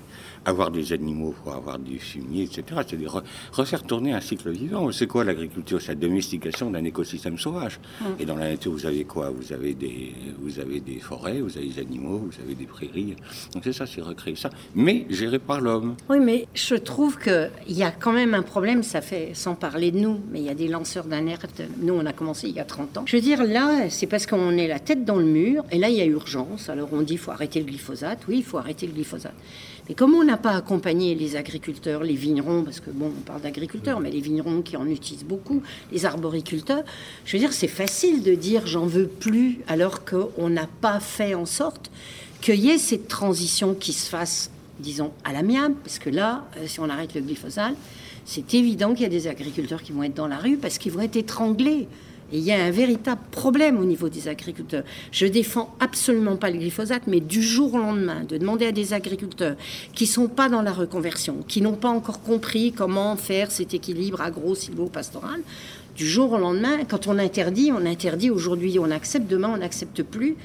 avoir des animaux pour avoir du fumier, etc. C'est re- refaire tourner un cycle vivant. C'est quoi l'agriculture? C'est la domestication d'un écosystème sauvage. Et dans la nature, vous avez quoi? Vous avez, des, vous avez des forêts, vous avez des animaux, vous avez des prairies. Donc c'est ça, c'est recréer ça, mais géré par l'homme. Oui, mais je trouve qu'il y a quand même un problème, ça fait sans parler de nous, mais il y a des lanceurs d'alerte. Nous, on a commencé il y a 30 ans. Je veux dire, là, c'est parce qu'on est la tête dans le mur, et là, il y a urgence. Alors on dit il faut arrêter le glyphosate. Oui, il faut arrêter le glyphosate. Mais comme on n'a pas accompagné les agriculteurs, les vignerons, parce que bon, on parle d'agriculteurs, mais les vignerons qui en utilisent beaucoup, les arboriculteurs, je veux dire, c'est facile de dire j'en veux plus, alors qu'on n'a pas fait en sorte qu'il y ait cette transition qui se fasse disons, à l'amiable, parce que là, euh, si on arrête le glyphosate, c'est évident qu'il y a des agriculteurs qui vont être dans la rue parce qu'ils vont être étranglés. Et il y a un véritable problème au niveau des agriculteurs. Je défends absolument pas le glyphosate, mais du jour au lendemain, de demander à des agriculteurs qui sont pas dans la reconversion, qui n'ont pas encore compris comment faire cet équilibre agro-silvo-pastoral, du jour au lendemain, quand on interdit, on interdit aujourd'hui, on accepte, demain on n'accepte plus.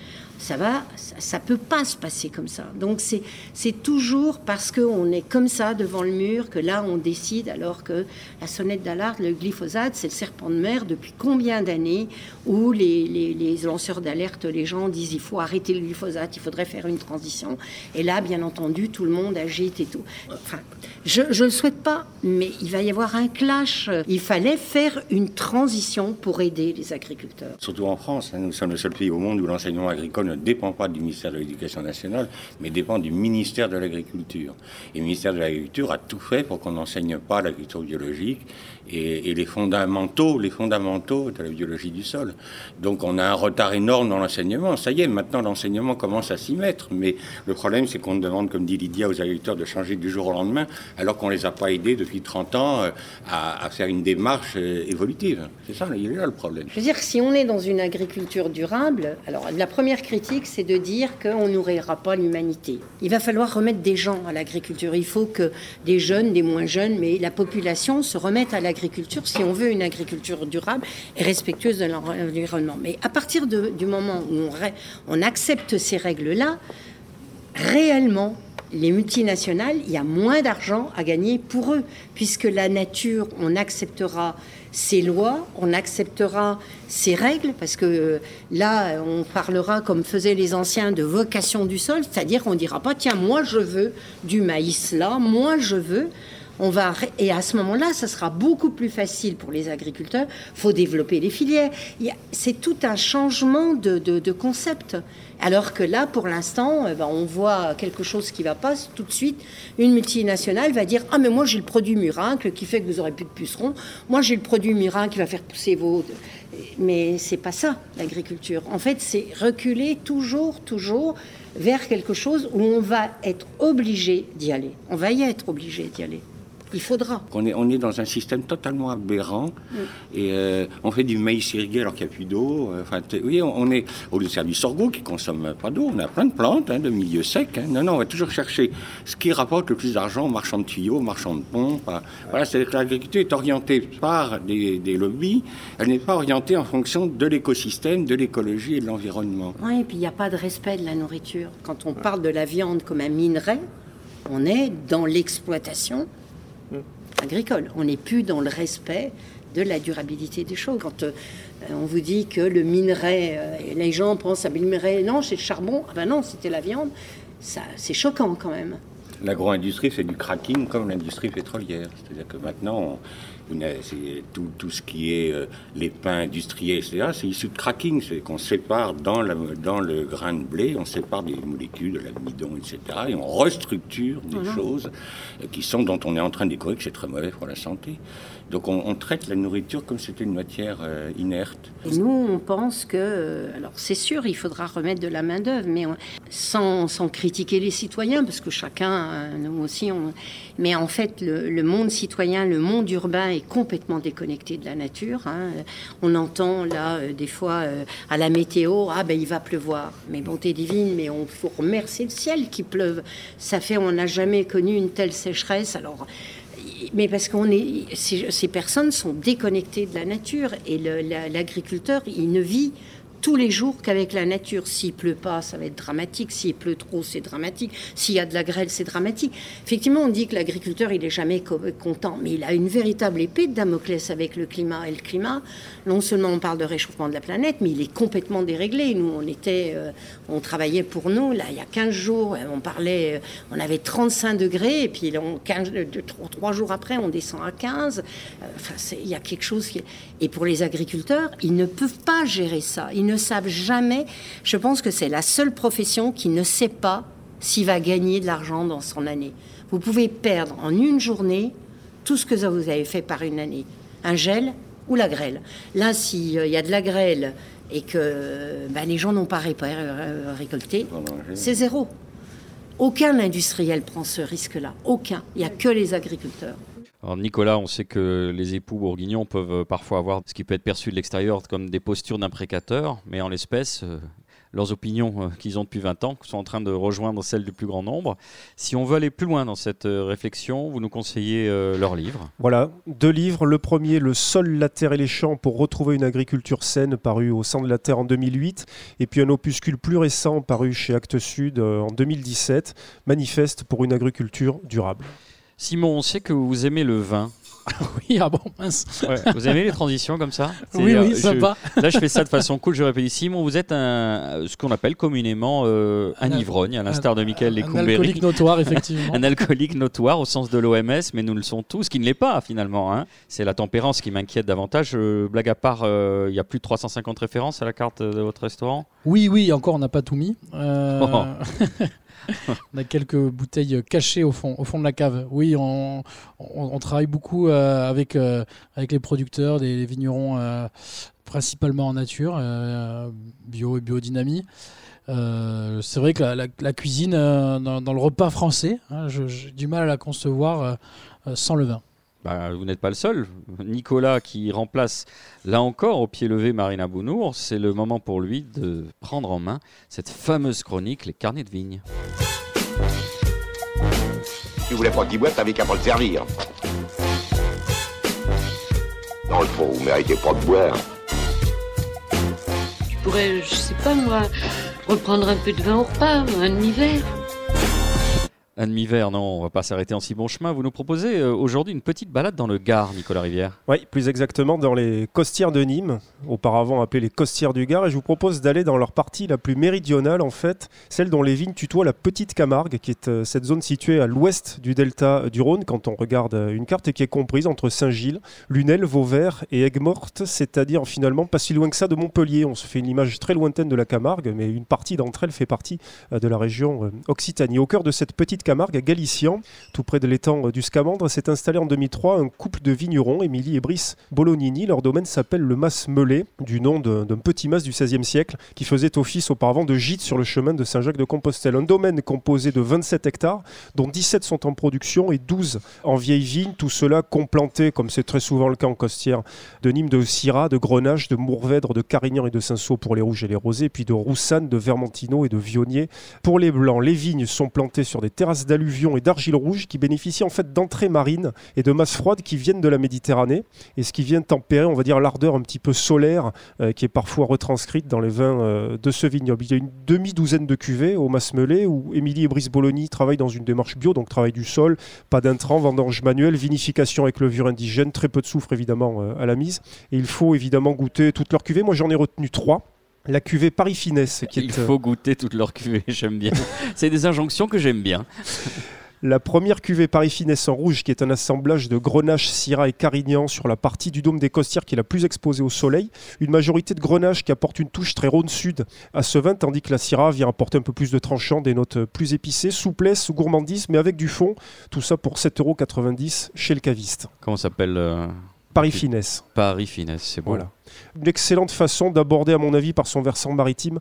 Ça va, ça, peut pas se passer comme ça. Donc c'est c'est toujours parce qu'on est comme ça devant le mur que là on décide, alors que la sonnette d'alarme, le glyphosate, c'est le serpent de mer depuis combien d'années où les, les, lanceurs d'alerte, les gens disent il faut arrêter le glyphosate, il faudrait faire une transition. Et là, bien entendu, tout le monde agite et tout. Enfin, je ne le souhaite pas, mais il va y avoir un clash. Il fallait faire une transition pour aider les agriculteurs. Surtout en France, hein, nous sommes le seul pays au monde où l'enseignement agricole ne dépend pas du ministère de l'Éducation nationale, mais dépend du ministère de l'Agriculture. Et le ministère de l'Agriculture a tout fait pour qu'on n'enseigne pas l'agriculture biologique et, et, les fondamentaux, les fondamentaux de la biologie du sol. Donc on a un retard énorme dans l'enseignement. Ça y est, maintenant l'enseignement commence à s'y mettre. Mais le problème, c'est qu'on demande, comme dit Lydia, aux agriculteurs de changer du jour au lendemain, alors qu'on les a pas aidés depuis 30 ans euh, à, à faire une démarche euh, évolutive. C'est ça, il est là le problème. Je veux dire, si on est dans une agriculture durable, alors la première critique, c'est de dire qu'on nourrira pas l'humanité. Il va falloir remettre des gens à l'agriculture. Il faut que des jeunes, des moins jeunes, mais la population se remette à l'agriculture si on veut une agriculture durable et respectueuse de l'environnement. Mais à partir du moment où on, on accepte ces règles-là, réellement, les multinationales, il y a moins d'argent à gagner pour eux, puisque la nature, on acceptera ses lois, on acceptera ses règles, parce que là, on parlera, comme faisaient les anciens, de vocation du sol, c'est-à-dire qu'on dira pas, tiens, moi je veux du maïs là, moi je veux. On va, et à ce moment-là, ça sera beaucoup plus facile pour les agriculteurs. Il faut développer les filières. C'est tout un changement de, concept. Alors que là, pour l'instant, ben, on voit quelque chose qui ne va pas. Tout de suite, une multinationale va dire Ah, mais moi j'ai le produit miracle qui fait que vous aurez plus de pucerons. Moi j'ai le produit miracle qui va faire pousser vos. Mais c'est pas ça, l'agriculture. En fait, c'est reculer toujours, toujours vers quelque chose où on va être obligé d'y aller. On va y être obligé d'y aller. Il faudra. On est, on est dans un système totalement aberrant mm. et euh, on fait du maïs irrigué alors qu'il n'y a plus d'eau. Enfin, oui, on est au lieu de faire du sorgho qui consomme pas d'eau, on a plein de plantes, hein, de milieux secs. Hein. Non, non, on va toujours chercher ce qui rapporte le plus d'argent aux marchands de tuyaux, aux marchands de pompes. Voilà, c'est que l'agriculture est orientée par des, des lobbies. Elle n'est pas orientée en fonction de l'écosystème, de l'écologie et de l'environnement. Oui, et puis il n'y a pas de respect de la nourriture. Quand on parle de la viande comme un minerai, on est dans l'exploitation agricole. On n'est plus dans le respect de la durabilité des choses. Quand euh, on vous dit que le minerai, euh, les gens pensent à le minerai, non, c'est le charbon, ah ben non, c'était la viande, ça, c'est choquant quand même. L'agro-industrie fait du cracking comme l'industrie pétrolière. C'est-à-dire que maintenant, on, c'est tout, tout, ce qui est euh, les pains industriels, etc., c'est issu de cracking. C'est qu'on sépare dans, la, dans le grain de blé, on sépare des molécules, de l'amidon, etc., et on restructure des voilà. choses qui sont, dont on est en train de découvrir que c'est très mauvais pour la santé. Donc on, traite la nourriture comme c'était une matière euh, inerte. Et nous, on pense que, euh, alors c'est sûr, il faudra remettre de la main-d'œuvre, mais sans, sans, critiquer les citoyens, parce que chacun, euh, nous aussi, on, mais en fait, le, monde citoyen, le monde urbain est complètement déconnecté de la nature. Hein. On entend là, des fois, à la météo, ah ben il va pleuvoir. Mais bonté divine, mais on faut remercier le ciel qui pleuve. Ça fait, on n'a jamais connu une telle sécheresse. Alors, mais parce qu'on est, ces, ces, personnes sont déconnectées de la nature et l'agriculteur, il ne vit tous les jours qu'avec la nature. S'il pleut pas, ça va être dramatique. S'il pleut trop, c'est dramatique. S'il y a de la grêle, c'est dramatique. Effectivement, on dit que l'agriculteur, il est jamais content, mais il a une véritable épée de Damoclès avec le climat. Et le climat, non seulement on parle de réchauffement de la planète, mais il est complètement déréglé. Nous, on était, euh, on travaillait pour nous. Là, il y a 15 jours, on parlait, on avait 35 degrés, et puis on, 15, 3 jours après, on descend à 15. Enfin, il y a quelque chose qui. Et pour les agriculteurs, ils ne peuvent pas gérer ça. Savent jamais. Je pense que c'est la seule profession qui ne sait pas s'il va gagner de l'argent dans son année. Vous pouvez perdre en une journée tout ce que vous avez fait par une année. Un gel ou la grêle. Là, s'il y a de la grêle et que ben, les gens n'ont pas récolté, c'est zéro. Aucun industriel prend ce risque-là. Aucun. Il n'y a que les agriculteurs. Alors Nicolas, on sait que les époux bourguignons peuvent parfois avoir ce qui peut être perçu de l'extérieur comme des postures d'imprécateurs, mais en l'espèce, euh, leurs opinions euh, qu'ils ont depuis 20 ans sont en train de rejoindre celles du plus grand nombre. Si on veut aller plus loin dans cette euh, réflexion, vous nous conseillez euh, leurs livres Voilà, deux livres. Le premier, Le sol, la terre et les champs pour retrouver une agriculture saine, paru au Centre de la Terre en 2008. Et puis un opuscule plus récent, paru chez Actes Sud en 2017, Manifeste pour une agriculture durable. Simon, on sait que vous aimez le vin. *laughs* Oui, ah bon, mince. Ouais, Vous aimez les transitions comme ça? *laughs* Oui, oui, euh, sympa. je- *laughs* Là, je fais ça de façon cool. Pas dit Simon, vous êtes un, ce qu'on appelle communément euh, un Un- ivrogne, à l'instar de Michael Un Lecumberi. alcoolique notoire, effectivement. Un alcoolique notoire au sens de l'OMS, mais nous le sommes tous, qui ne l'est pas finalement. hein. C'est la tempérance qui m'inquiète davantage. Euh, blague à part, euh, il y a plus de 350 références à la carte de votre restaurant? Oui, oui, encore, on n'a pas tout mis. Euh, Oh. On a quelques bouteilles cachées au fond, au fond de la cave. Oui, on, travaille beaucoup euh, avec, euh, avec les producteurs, des, des vignerons euh, principalement en nature, bio et biodynamie. C'est vrai que la, cuisine dans, le repas français, hein, j'ai du mal à la concevoir sans le vin. Bah, vous n'êtes pas le seul. Nicolas qui remplace là encore au pied levé Marina Bounour, c'est le moment pour lui de prendre en main cette fameuse chronique, les carnets de vigne. Tu voulais pas qu'il boive, t'avais qu'à pas le servir. Dans le fond, vous méritez pas de boire. Tu pourrais, je sais pas moi, reprendre un peu de vin au repas, un demi-verre. Un demi-verre, non, on va pas s'arrêter en si bon chemin. Vous nous proposez euh, aujourd'hui une petite balade dans le Gard, Nicolas Rivière. Oui, plus exactement dans les costières de Nîmes, auparavant appelées les costières du Gard, et je vous propose d'aller dans leur partie la plus méridionale en fait, celle dont les vignes tutoient la Petite Camargue, qui est euh, cette zone située à l'ouest du delta du Rhône quand on regarde euh, une carte et qui est comprise entre Saint-Gilles, Lunel, Vauvert et Aigues-Mortes, c'est-à-dire finalement pas si loin que ça de Montpellier. On se fait une image très lointaine de la Camargue, mais une partie d'entre elles fait partie euh, de la région euh, Occitanie. Au cœur de cette petite Camargue, à Galician, tout près de l'étang du Scamandre, s'est installé en 2003 un couple de vignerons, Émilie et Brice Bolognini. Leur domaine s'appelle le Mas Melé, du nom d'un petit mas du XVIe siècle, qui faisait office auparavant de gîte sur le chemin de Saint-Jacques-de-Compostelle. Un domaine composé de 27 hectares, dont 17 sont en production et 12 en vieilles vignes, tout cela complanté, comme c'est très souvent le cas en costière, de Nîmes, de Syrah, de Grenache, de Mourvèdre, de Carignan et de Cinsault pour les rouges et les rosés, puis de Roussanne, de Vermentino et de Vionnier pour les blancs. Les vignes sont plantées sur des terrasses d'alluvions et d'argile rouge qui bénéficient en fait d'entrées marines et de masses froides qui viennent de la Méditerranée et ce qui vient tempérer, on va dire, l'ardeur un petit peu solaire euh, qui est parfois retranscrite dans les vins euh, de ce vignoble. Il y a une demi-douzaine de cuvées au Masmelé où Émilie et Brice Bologny travaillent dans une démarche bio, donc travail du sol, pas d'intrants, vendange manuelle, vinification avec levure indigène, très peu de soufre évidemment euh, à la mise. Et il faut évidemment goûter toutes leurs cuvées. Moi j'en ai retenu trois. La cuvée Paris Finesse, qui Il est euh, faut goûter toutes leurs cuvées, *laughs* j'aime bien. C'est des injonctions que j'aime bien. *laughs* La première cuvée Paris Finesse en rouge, qui est un assemblage de Grenache, Syrah et Carignan sur la partie du dôme des Costières qui est la plus exposée au soleil. Une majorité de Grenache qui apporte une touche très Rhône Sud à ce vin, tandis que la Syrah vient apporter un peu plus de tranchant, des notes plus épicées, souplesse, gourmandise, mais avec du fond. Tout ça pour 7,90€ chez le caviste. Comment s'appelle euh, Paris Finesse. Paris Finesse, c'est. Voilà. Une excellente façon d'aborder, à mon avis, par son versant maritime,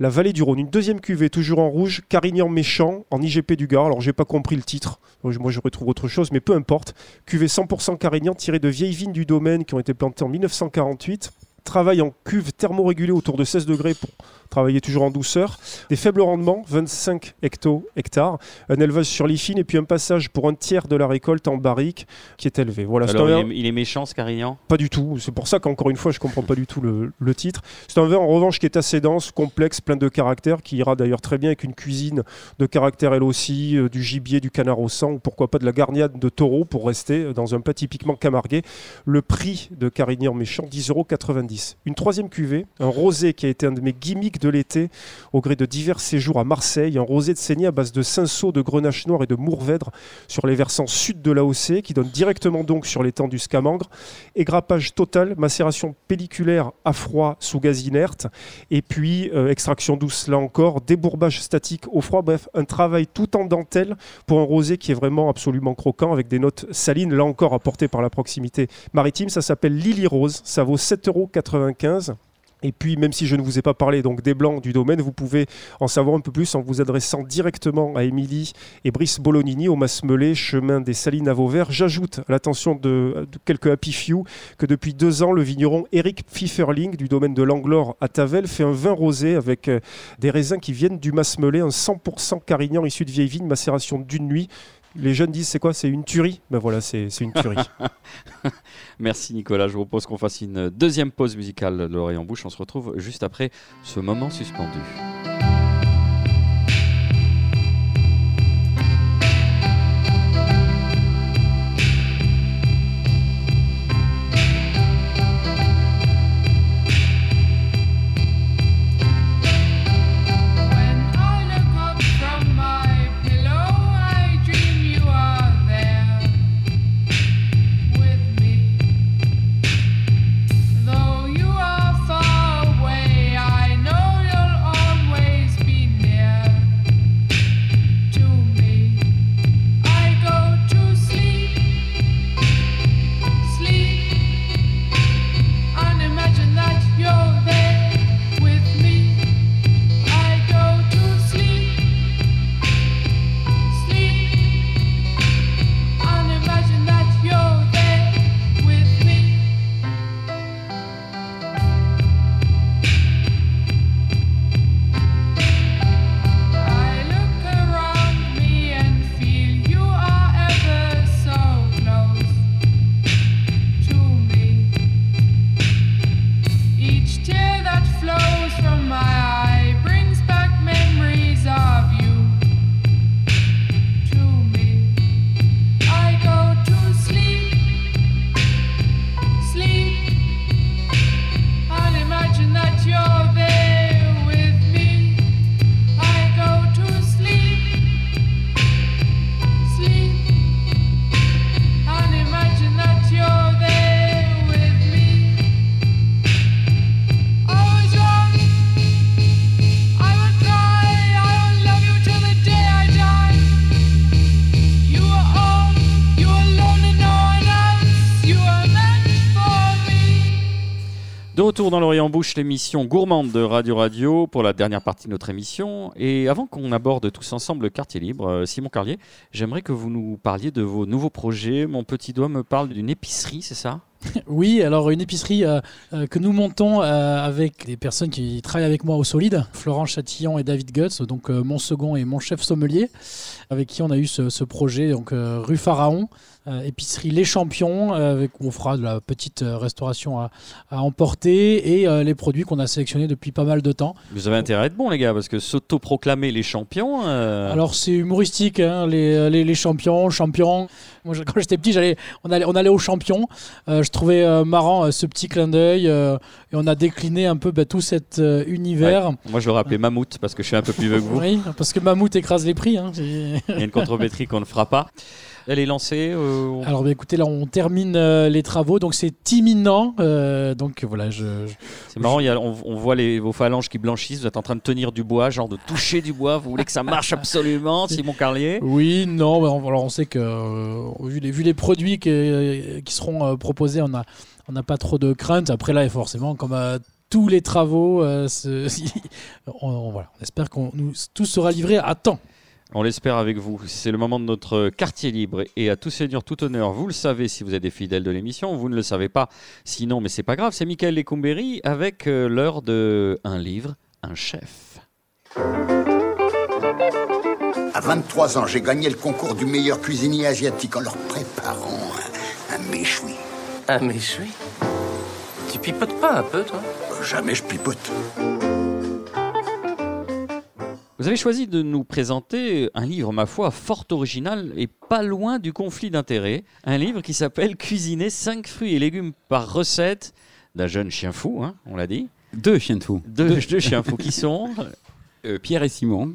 la vallée du Rhône. Une deuxième cuvée, toujours en rouge, Carignan Méchant, en IGP du Gard. Alors, j'ai pas compris le titre. Moi, je- Moi, je retrouve autre chose, mais peu importe. Cuvée 100% Carignan, tirée de vieilles vignes du domaine qui ont été plantées en 1948. Travail en cuve thermorégulée autour de 16 degrés pour travailler toujours en douceur. Des faibles rendements, 25 hecto hectares. Un élevage sur les fines et puis un passage pour un tiers de la récolte en barrique qui est élevé. Voilà, un il est, il est méchant, ce Carignan? Pas du tout. C'est pour ça qu'encore une fois, je comprends pas du tout le, le titre. C'est un vin en revanche qui est assez dense, complexe, plein de caractère, qui ira d'ailleurs très bien avec une cuisine de caractère elle aussi, euh, du gibier, du canard au sang, ou pourquoi pas de la garniade de taureau pour rester euh, dans un plat typiquement camarguais. Le prix de Carignan Méchant, 10,90€. Une troisième cuvée, un rosé qui a été un de mes gimmicks de l'été au gré de divers séjours à Marseille, un rosé de saignée à base de cinsault, de grenache noir et de mourvèdre sur les versants sud de l'AOC, qui donne directement donc sur l'étang du Scamangre. Égrappage total, macération pelliculaire à froid sous gaz inerte, et puis euh, extraction douce là encore, débourbage statique au froid, bref, un travail tout en dentelle pour un rosé qui est vraiment absolument croquant avec des notes salines, là encore apportées par la proximité maritime. Ça s'appelle Lily Rose, ça vaut 7,95€. Et puis, même si je ne vous ai pas parlé donc des blancs du domaine, vous pouvez en savoir un peu plus en vous adressant directement à Émilie et Brice Bolognini au Masmelé, chemin des Salines à Vauvert. J'ajoute à l'attention de, quelques happy few que depuis deux ans, le vigneron Eric Pfifferling du domaine de Langlore à Tavel fait un vin rosé avec euh, des raisins qui viennent du Masmelé, un 100% carignan issu de vieille vigne, macération d'une nuit. Les jeunes disent c'est quoi? C'est une tuerie? Ben voilà, c'est une tuerie. *laughs* Merci Nicolas. Je vous propose qu'on fasse une deuxième pause musicale de l'oreille en bouche. On se retrouve juste après ce moment suspendu. L'émission gourmande de Radio Radio pour la dernière partie de notre émission. Et avant qu'on aborde tous ensemble le quartier libre, euh, Simon Carlier, j'aimerais que vous nous parliez de vos nouveaux projets. Mon petit doigt me parle d'une épicerie, c'est ça? *laughs* Oui, alors une épicerie euh, euh, que nous montons avec des personnes qui travaillent avec moi au Solide, Florent Chatillon et David Guts, donc mon second et mon chef sommelier, avec qui on a eu ce, ce projet, donc rue Pharaon, épicerie Les Champions, euh, où on fera de la petite euh, restauration à, à emporter et euh, les produits qu'on a sélectionnés depuis pas mal de temps. Vous avez intérêt à être bon, les gars, parce que s'auto-proclamer les champions. euh, Alors c'est humoristique, hein, les, les, les champions, champions. Moi, je- quand j'étais petit, j'allais, on allait, on allait aux champions. Euh, je trouvais euh, marrant euh, ce petit clin d'œil euh, et on a décliné un peu bah, tout cet euh, univers. ouais. Moi, je le rappelais Mammouth, parce que je suis un peu plus vieux que vous. Oui, parce que Mammouth écrase les prix. hein. Il y a une contrepétrie qu'on ne fera pas. Elle est lancée. euh, on- Alors bah, écoutez, là on termine euh, les travaux, donc c'est imminent. euh, donc voilà, je, je- C'est marrant, il y a- on, on voit les, vos phalanges qui blanchissent. Vous êtes en train de tenir du bois, genre de toucher du bois. Vous voulez que ça marche absolument, *laughs* Simon Carlier? Oui, non, mais on, alors on sait que euh, vu, les, vu les produits qui seront euh, proposés, on n'a pas trop de crainte. Après là, forcément, comme à tous les travaux, euh, *laughs* on, espère qu'on tout sera livré à temps. On l'espère avec vous. C'est le moment de notre quartier libre. Et à tout seigneur, tout honneur, vous le savez si vous êtes des fidèles de l'émission. Vous ne le savez pas, sinon, mais c'est pas grave. C'est Michael Lecumberi avec euh, l'heure de un livre, un chef. À 23 ans, j'ai gagné le concours du meilleur cuisinier asiatique en leur préparant un, un méchoui. Un méchoui Tu pipotes pas un peu, toi Jamais je pipote. Vous avez choisi de nous présenter un livre, ma foi, fort original et pas loin du conflit d'intérêts. Un livre qui s'appelle Cuisiner 5 fruits et légumes par recette d'un jeune chien fou, hein, on l'a dit. Deux chiens de fou. Deux, deux chiens fous qui sont. Euh, Pierre et Simon.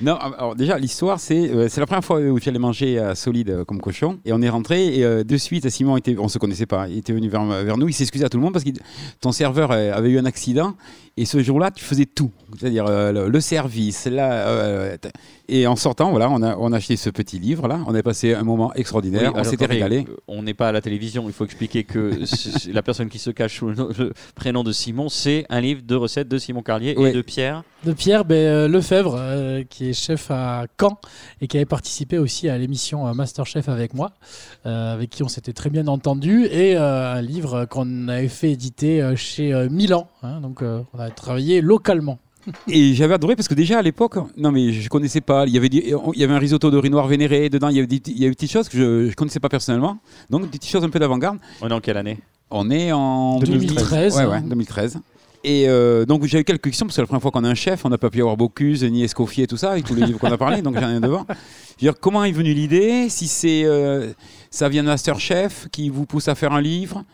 non, alors déjà, l'histoire, c'est euh, c'est la première fois où tu allais manger à Solide euh, comme cochon. Et on est rentré, et euh, de suite, Simon, était, on se connaissait pas, il était venu vers, vers nous, il s'excusait à tout le monde parce que ton serveur euh, avait eu un accident. Et ce jour-là, tu faisais tout. C'est-à-dire euh, le, le service, là. euh, t- et en sortant, voilà, on a, on a acheté ce petit livre-là. On a passé un moment extraordinaire, Oui, on s'était régalé. euh, On n'est pas à la télévision, il faut expliquer que *laughs* la personne qui se cache sous le, nom- le prénom de Simon, c'est un livre de recettes de Simon Carlier Oui. et de Pierre. De Pierre ben, euh, Lefebvre, euh, qui est chef à Caen et qui avait participé aussi à l'émission euh, Masterchef avec moi, euh, avec qui on s'était très bien entendu, et euh, un livre qu'on avait fait éditer chez euh, Milan. hein, donc euh, on a travaillé localement. *laughs* Et j'avais adoré parce que déjà à l'époque, non mais je connaissais pas. Il y avait, il y avait un risotto de riz noir vénéré dedans. Il y avait des, il y avait des petites choses que je, je connaissais pas personnellement. Donc des petites choses un peu d'avant-garde. On est en quelle année? On est en 2013, Ouais, hein. ouais, 2013. Et euh, donc j'avais quelques questions parce que la première fois qu'on a un chef, on n'a pas pu avoir Bocuse ni Escoffier tout ça avec tous les livres qu'on a parlé, donc j'en ai devant. Je veux dire, comment est venue l'idée? Si c'est euh, ça vient de Masterchef qui vous pousse à faire un livre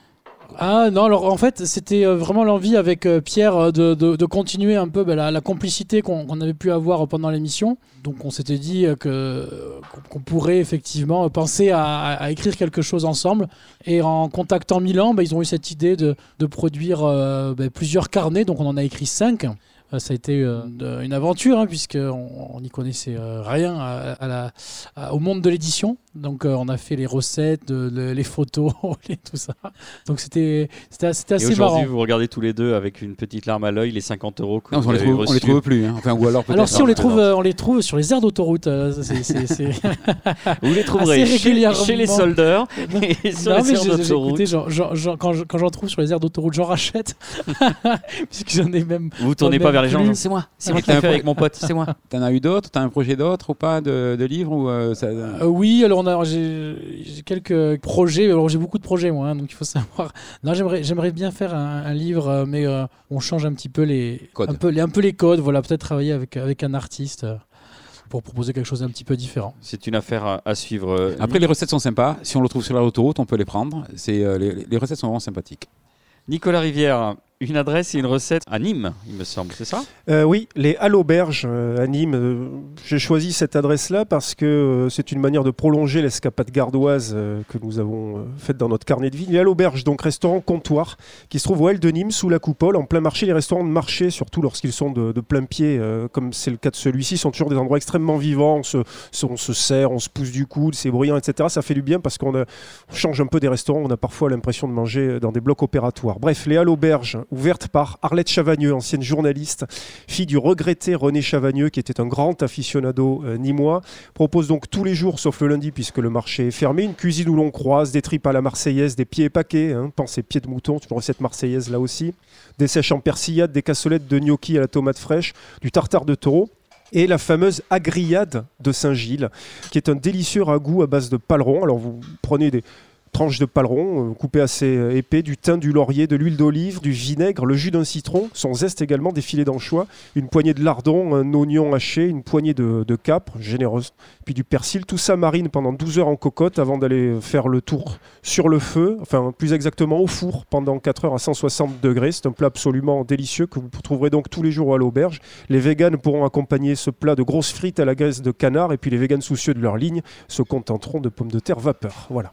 Ah non, alors en fait, c'était euh, vraiment l'envie avec euh, Pierre euh, de, continuer un peu ben, la, complicité qu'on avait pu avoir pendant l'émission. Donc on s'était dit qu'on- pourrait effectivement penser à, écrire quelque chose ensemble. Et en contactant Milan, ben, ils ont eu cette idée de, produire ben, plusieurs carnets. Donc on en a écrit cinq. Euh, Ça a été euh, une aventure hein, puisqu'on n'y connaissait euh, rien à- à la- à- au monde de l'édition. Donc euh, on a fait les recettes, le- les photos, *laughs* tout ça. Donc c'était c'était c'était Et assez aujourd'hui, marrant. vous regardez tous les deux avec une petite larme à l'œil les 50 euros que Non, vous on les trouve, on les trouve plus. hein. Enfin, ou alors *laughs* peut-être. Alors si on les trouve, euh, on les trouve sur les aires d'autoroute. euh, c'est- c'est- c'est- *laughs* Vous les trouverez assez chez, régulièrement. chez les soldeurs et sur Non, les mais aires j'ai- j'ai- d'autoroute. écoutez, j'en- j'en- j'en- quand je- quand j'en trouve sur les aires d'autoroute, j'en rachète. Puisque j'en ai même. Vous tournez pas ai vers les gens, c'est moi, c'est moi qui l'ai fait avec mon pote, c'est moi. *laughs* T'en as eu d'autres? T'as un projet d'autre ou pas de, de livre ou euh, ça... Euh, oui, alors on a, j'ai quelques projets. Alors j'ai beaucoup de projets moi, hein, donc il faut *laughs* savoir. Non, j'aimerais, j'aimerais bien faire un, un livre, euh, mais euh, on change un petit peu les Codes. un peu les, un peu les codes. Voilà, peut-être travailler avec avec un artiste euh, pour proposer quelque chose d'un petit peu différent. C'est une affaire à, à suivre. euh, Après, les recettes sont sympas. Si on le trouve sur la autoroute, on peut les prendre. C'est, euh, les, les recettes sont vraiment sympathiques. Nicolas Rivière, Une adresse et une recette à Nîmes, il me semble, c'est ça? Euh, oui, les Halles Auberges euh, à Nîmes. euh, J'ai choisi cette adresse-là parce que c'est une manière de prolonger l'escapade gardoise que nous avons faite dans notre carnet de vie. Les Halles Auberges, donc restaurant comptoir, qui se trouve au L de Nîmes, sous la coupole, en plein marché. Les restaurants de marché, surtout lorsqu'ils sont de, plein pied, comme c'est le cas de celui-ci, sont toujours des endroits extrêmement vivants. On se, serre, on se pousse du coude, c'est bruyant, etc. Ça fait du bien parce qu'on change un peu des restaurants. On a parfois l'impression de manger dans des blocs opératoires. Bref, les Halles Ouvertes par Arlette Chavagneux, ancienne journaliste, fille du regretté René Chavagneux, qui était un grand aficionado euh, nîmois, propose donc tous les jours, sauf le lundi, puisque le marché est fermé, une cuisine où l'on croise des tripes à la marseillaise, des pieds paquets, hein, pensez pieds de mouton, une recette marseillaise là aussi, des sèches en persillade, des cassolettes de gnocchi à la tomate fraîche, du tartare de taureau et la fameuse agrillade de Saint-Gilles, qui est un délicieux ragoût à base de paleron. Alors vous prenez des tranches de paleron euh, coupées assez euh, épais, du thym, du laurier, de l'huile d'olive, du vinaigre, le jus d'un citron, son zeste également, des filets d'anchois, une poignée de lardon, un oignon haché, une poignée de, de capre, généreuse, puis du persil. Tout ça marine pendant 12 heures en cocotte avant d'aller faire le tour sur le feu, enfin plus exactement au four pendant 4 heures à 160 degrés. C'est un plat absolument délicieux que vous trouverez donc tous les jours à l'auberge. Les véganes pourront accompagner ce plat de grosses frites à la graisse de canard et puis les véganes soucieux de leur ligne se contenteront de pommes de terre vapeur. Voilà.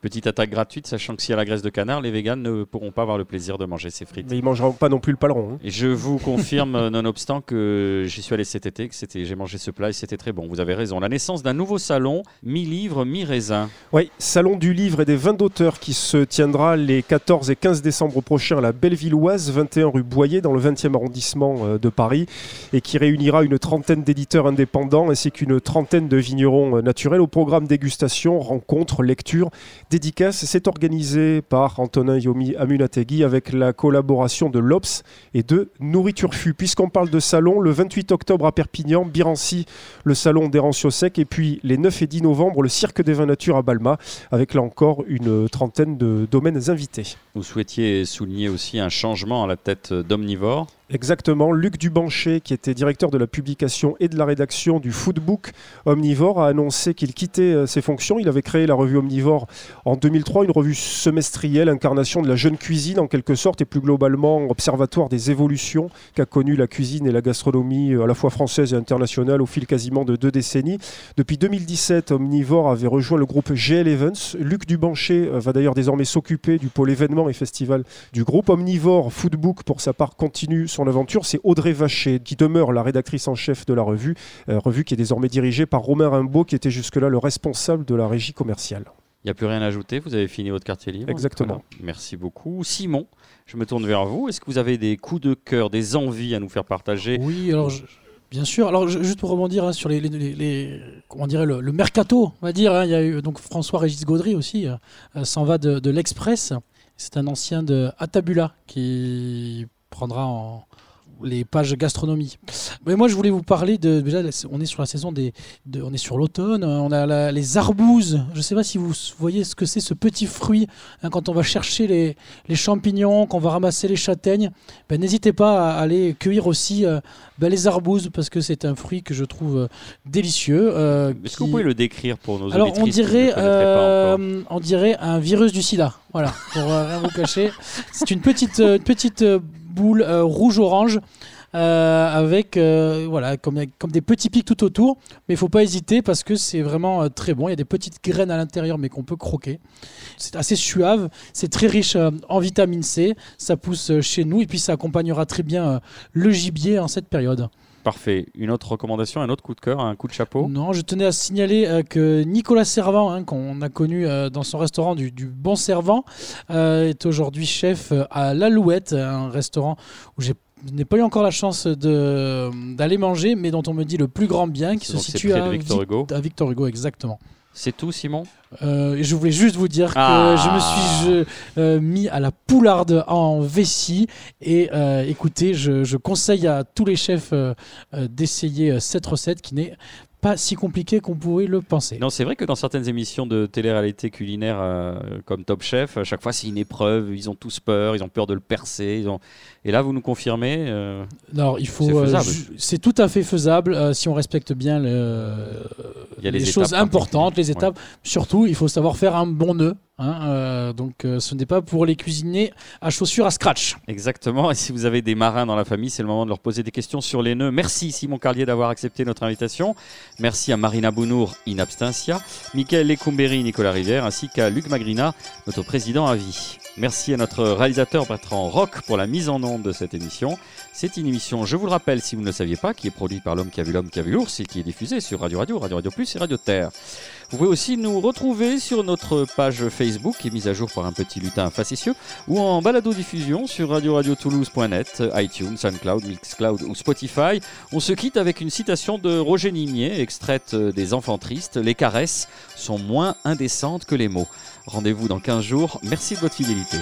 Petite attaque gratuite, sachant que s'il y a la graisse de canard, les véganes ne pourront pas avoir le plaisir de manger ces frites. Mais ils mangeront pas non plus le paleron. hein. Et je vous confirme, *laughs* nonobstant que j'y suis allé cet été, que c'était, j'ai mangé ce plat et c'était très bon. Vous avez raison. La naissance d'un nouveau salon, mi-livre, mi-raisin. Oui, Salon du livre et des vins d'auteur qui se tiendra les 14 et 15 décembre prochains à la Bellevilloise, 21 rue Boyer, dans le 20e arrondissement euh, de Paris, et qui réunira une trentaine d'éditeurs indépendants ainsi qu'une trentaine de vignerons euh, naturels au programme dégustation, rencontres, lectures, dédicaces. C'est organisé par Antonin Yomi Amunategui avec la collaboration de l'Obs et de Nourriture Fut. Puisqu'on parle de salon, le 28 octobre à Perpignan, Birancy, le salon d'Hérancio-Sec, et puis les 9 et 10 novembre, le Cirque des Vins Nature à Balma, avec là encore une trentaine de domaines invités. Vous souhaitiez souligner aussi un changement à la tête d'Omnivore. Exactement, Luc Dubanché, qui était directeur de la publication et de la rédaction du Foodbook Omnivore, a annoncé qu'il quittait euh, ses fonctions. Il avait créé la revue Omnivore en 2003, une revue semestrielle, incarnation de la jeune cuisine en quelque sorte, et plus globalement observatoire des évolutions qu'a connu la cuisine et la gastronomie euh, à la fois française et internationale au fil quasiment de deux décennies. Depuis 2017, Omnivore avait rejoint le groupe GL Events. Luc Dubanché euh, va d'ailleurs désormais s'occuper du pôle événements et festival du groupe Omnivore Foodbook, pour sa part, continue son aventure. C'est Audrey Vacher qui demeure la rédactrice en chef de la revue, euh, revue qui est désormais dirigée par Romain Rimbaud, qui était jusque-là le responsable de la régie commerciale. Il n'y a plus rien à ajouter, vous avez fini votre quartier libre. Exactement. Voilà. Merci beaucoup. Simon, je me tourne vers vous. Est-ce que vous avez des coups de cœur, des envies à nous faire partager? Oui, alors je- bien sûr. Alors je- juste pour rebondir hein, sur les, les- les- les- comment dirait le, le mercato, on va dire. hein, il y a eu donc François Régis Gaudry aussi, euh, euh, s'en va de, de l'Express. C'est un ancien de Atabula qui prendra en les pages gastronomie. Mais moi, je voulais vous parler de. Déjà, on est sur la saison des. de- on est sur l'automne. hein, On a la- les arbouses. Je ne sais pas si vous voyez ce que c'est, ce petit fruit. hein, quand on va chercher les, les champignons, qu'on va ramasser les châtaignes, ben, n'hésitez pas à aller cueillir aussi euh, ben, les arbouses parce que c'est un fruit que je trouve euh, délicieux. euh, Est-ce que vous pouvez le décrire pour nos alors on dirait, euh, on dirait un virus du sida. Voilà, pour euh, rien vous cacher. C'est une petite, euh, une petite euh, rouge-orange. euh, avec euh, voilà comme, comme des petits pics tout autour. Mais il faut pas hésiter parce que c'est vraiment très bon. Il y a des petites graines à l'intérieur mais qu'on peut croquer. C'est assez suave. C'est très riche en vitamine C. Ça pousse chez nous et puis ça accompagnera très bien le gibier en cette période Parfait. Une autre recommandation, un autre coup de cœur, un coup de chapeau? Non, je tenais à signaler euh, que Nicolas Servant, hein, qu'on a connu euh, dans son restaurant du, du Bon Servant, euh, est aujourd'hui chef à l'Alouette, un restaurant où j'ai je n'ai pas eu encore la chance d'aller manger, mais dont on me dit le plus grand bien, qui se situe à, Victor Vic- Hugo. à Victor Hugo, exactement. C'est tout, Simon? Euh, je voulais juste vous dire Ah. que je me suis je, euh, mis à la poularde en vessie. Et euh, écoutez, je, je conseille à tous les chefs d'essayer cette recette qui n'est pas si compliquée qu'on pourrait le penser. Non, c'est vrai que dans certaines émissions de télé-réalité culinaire euh, comme Top Chef, à chaque fois c'est une épreuve, ils ont tous peur, ils ont peur de le percer. Ils ont... Et là, vous nous confirmez euh, Alors, il c'est faut. euh, C'est tout à fait faisable euh, si on respecte bien le- les choses par- importantes, les Ouais. étapes. Surtout, il faut savoir faire un bon nœud. Hein, euh, donc, euh, ce n'est pas pour les cuisiner à chaussures à scratch. Exactement. Et si vous avez des marins dans la famille, c'est le moment de leur poser des questions sur les nœuds. Merci Simon Carlier d'avoir accepté notre invitation. Merci à Marina Bounour, in absentia, Michael Lecumberi, Nicolas Rivière, ainsi qu'à Luc Magrina, notre président à vie. Merci à notre réalisateur Bertrand Roch pour la mise en onde de cette émission. C'est une émission, je vous le rappelle si vous ne le saviez pas, qui est produite par l'homme qui a vu l'homme qui a vu l'ours et qui est diffusée sur Radio Radio, Radio Radio Plus et Radio Terre. Vous pouvez aussi nous retrouver sur notre page Facebook qui est mise à jour par un petit lutin facétieux ou en balado-diffusion sur radio-radio-toulouse.net, iTunes, SoundCloud, Mixcloud ou Spotify. On se quitte avec une citation de Roger Nimier, extraite des Enfants Tristes. Les caresses sont moins indécentes que les mots. Rendez-vous dans 15 jours. Merci de votre fidélité.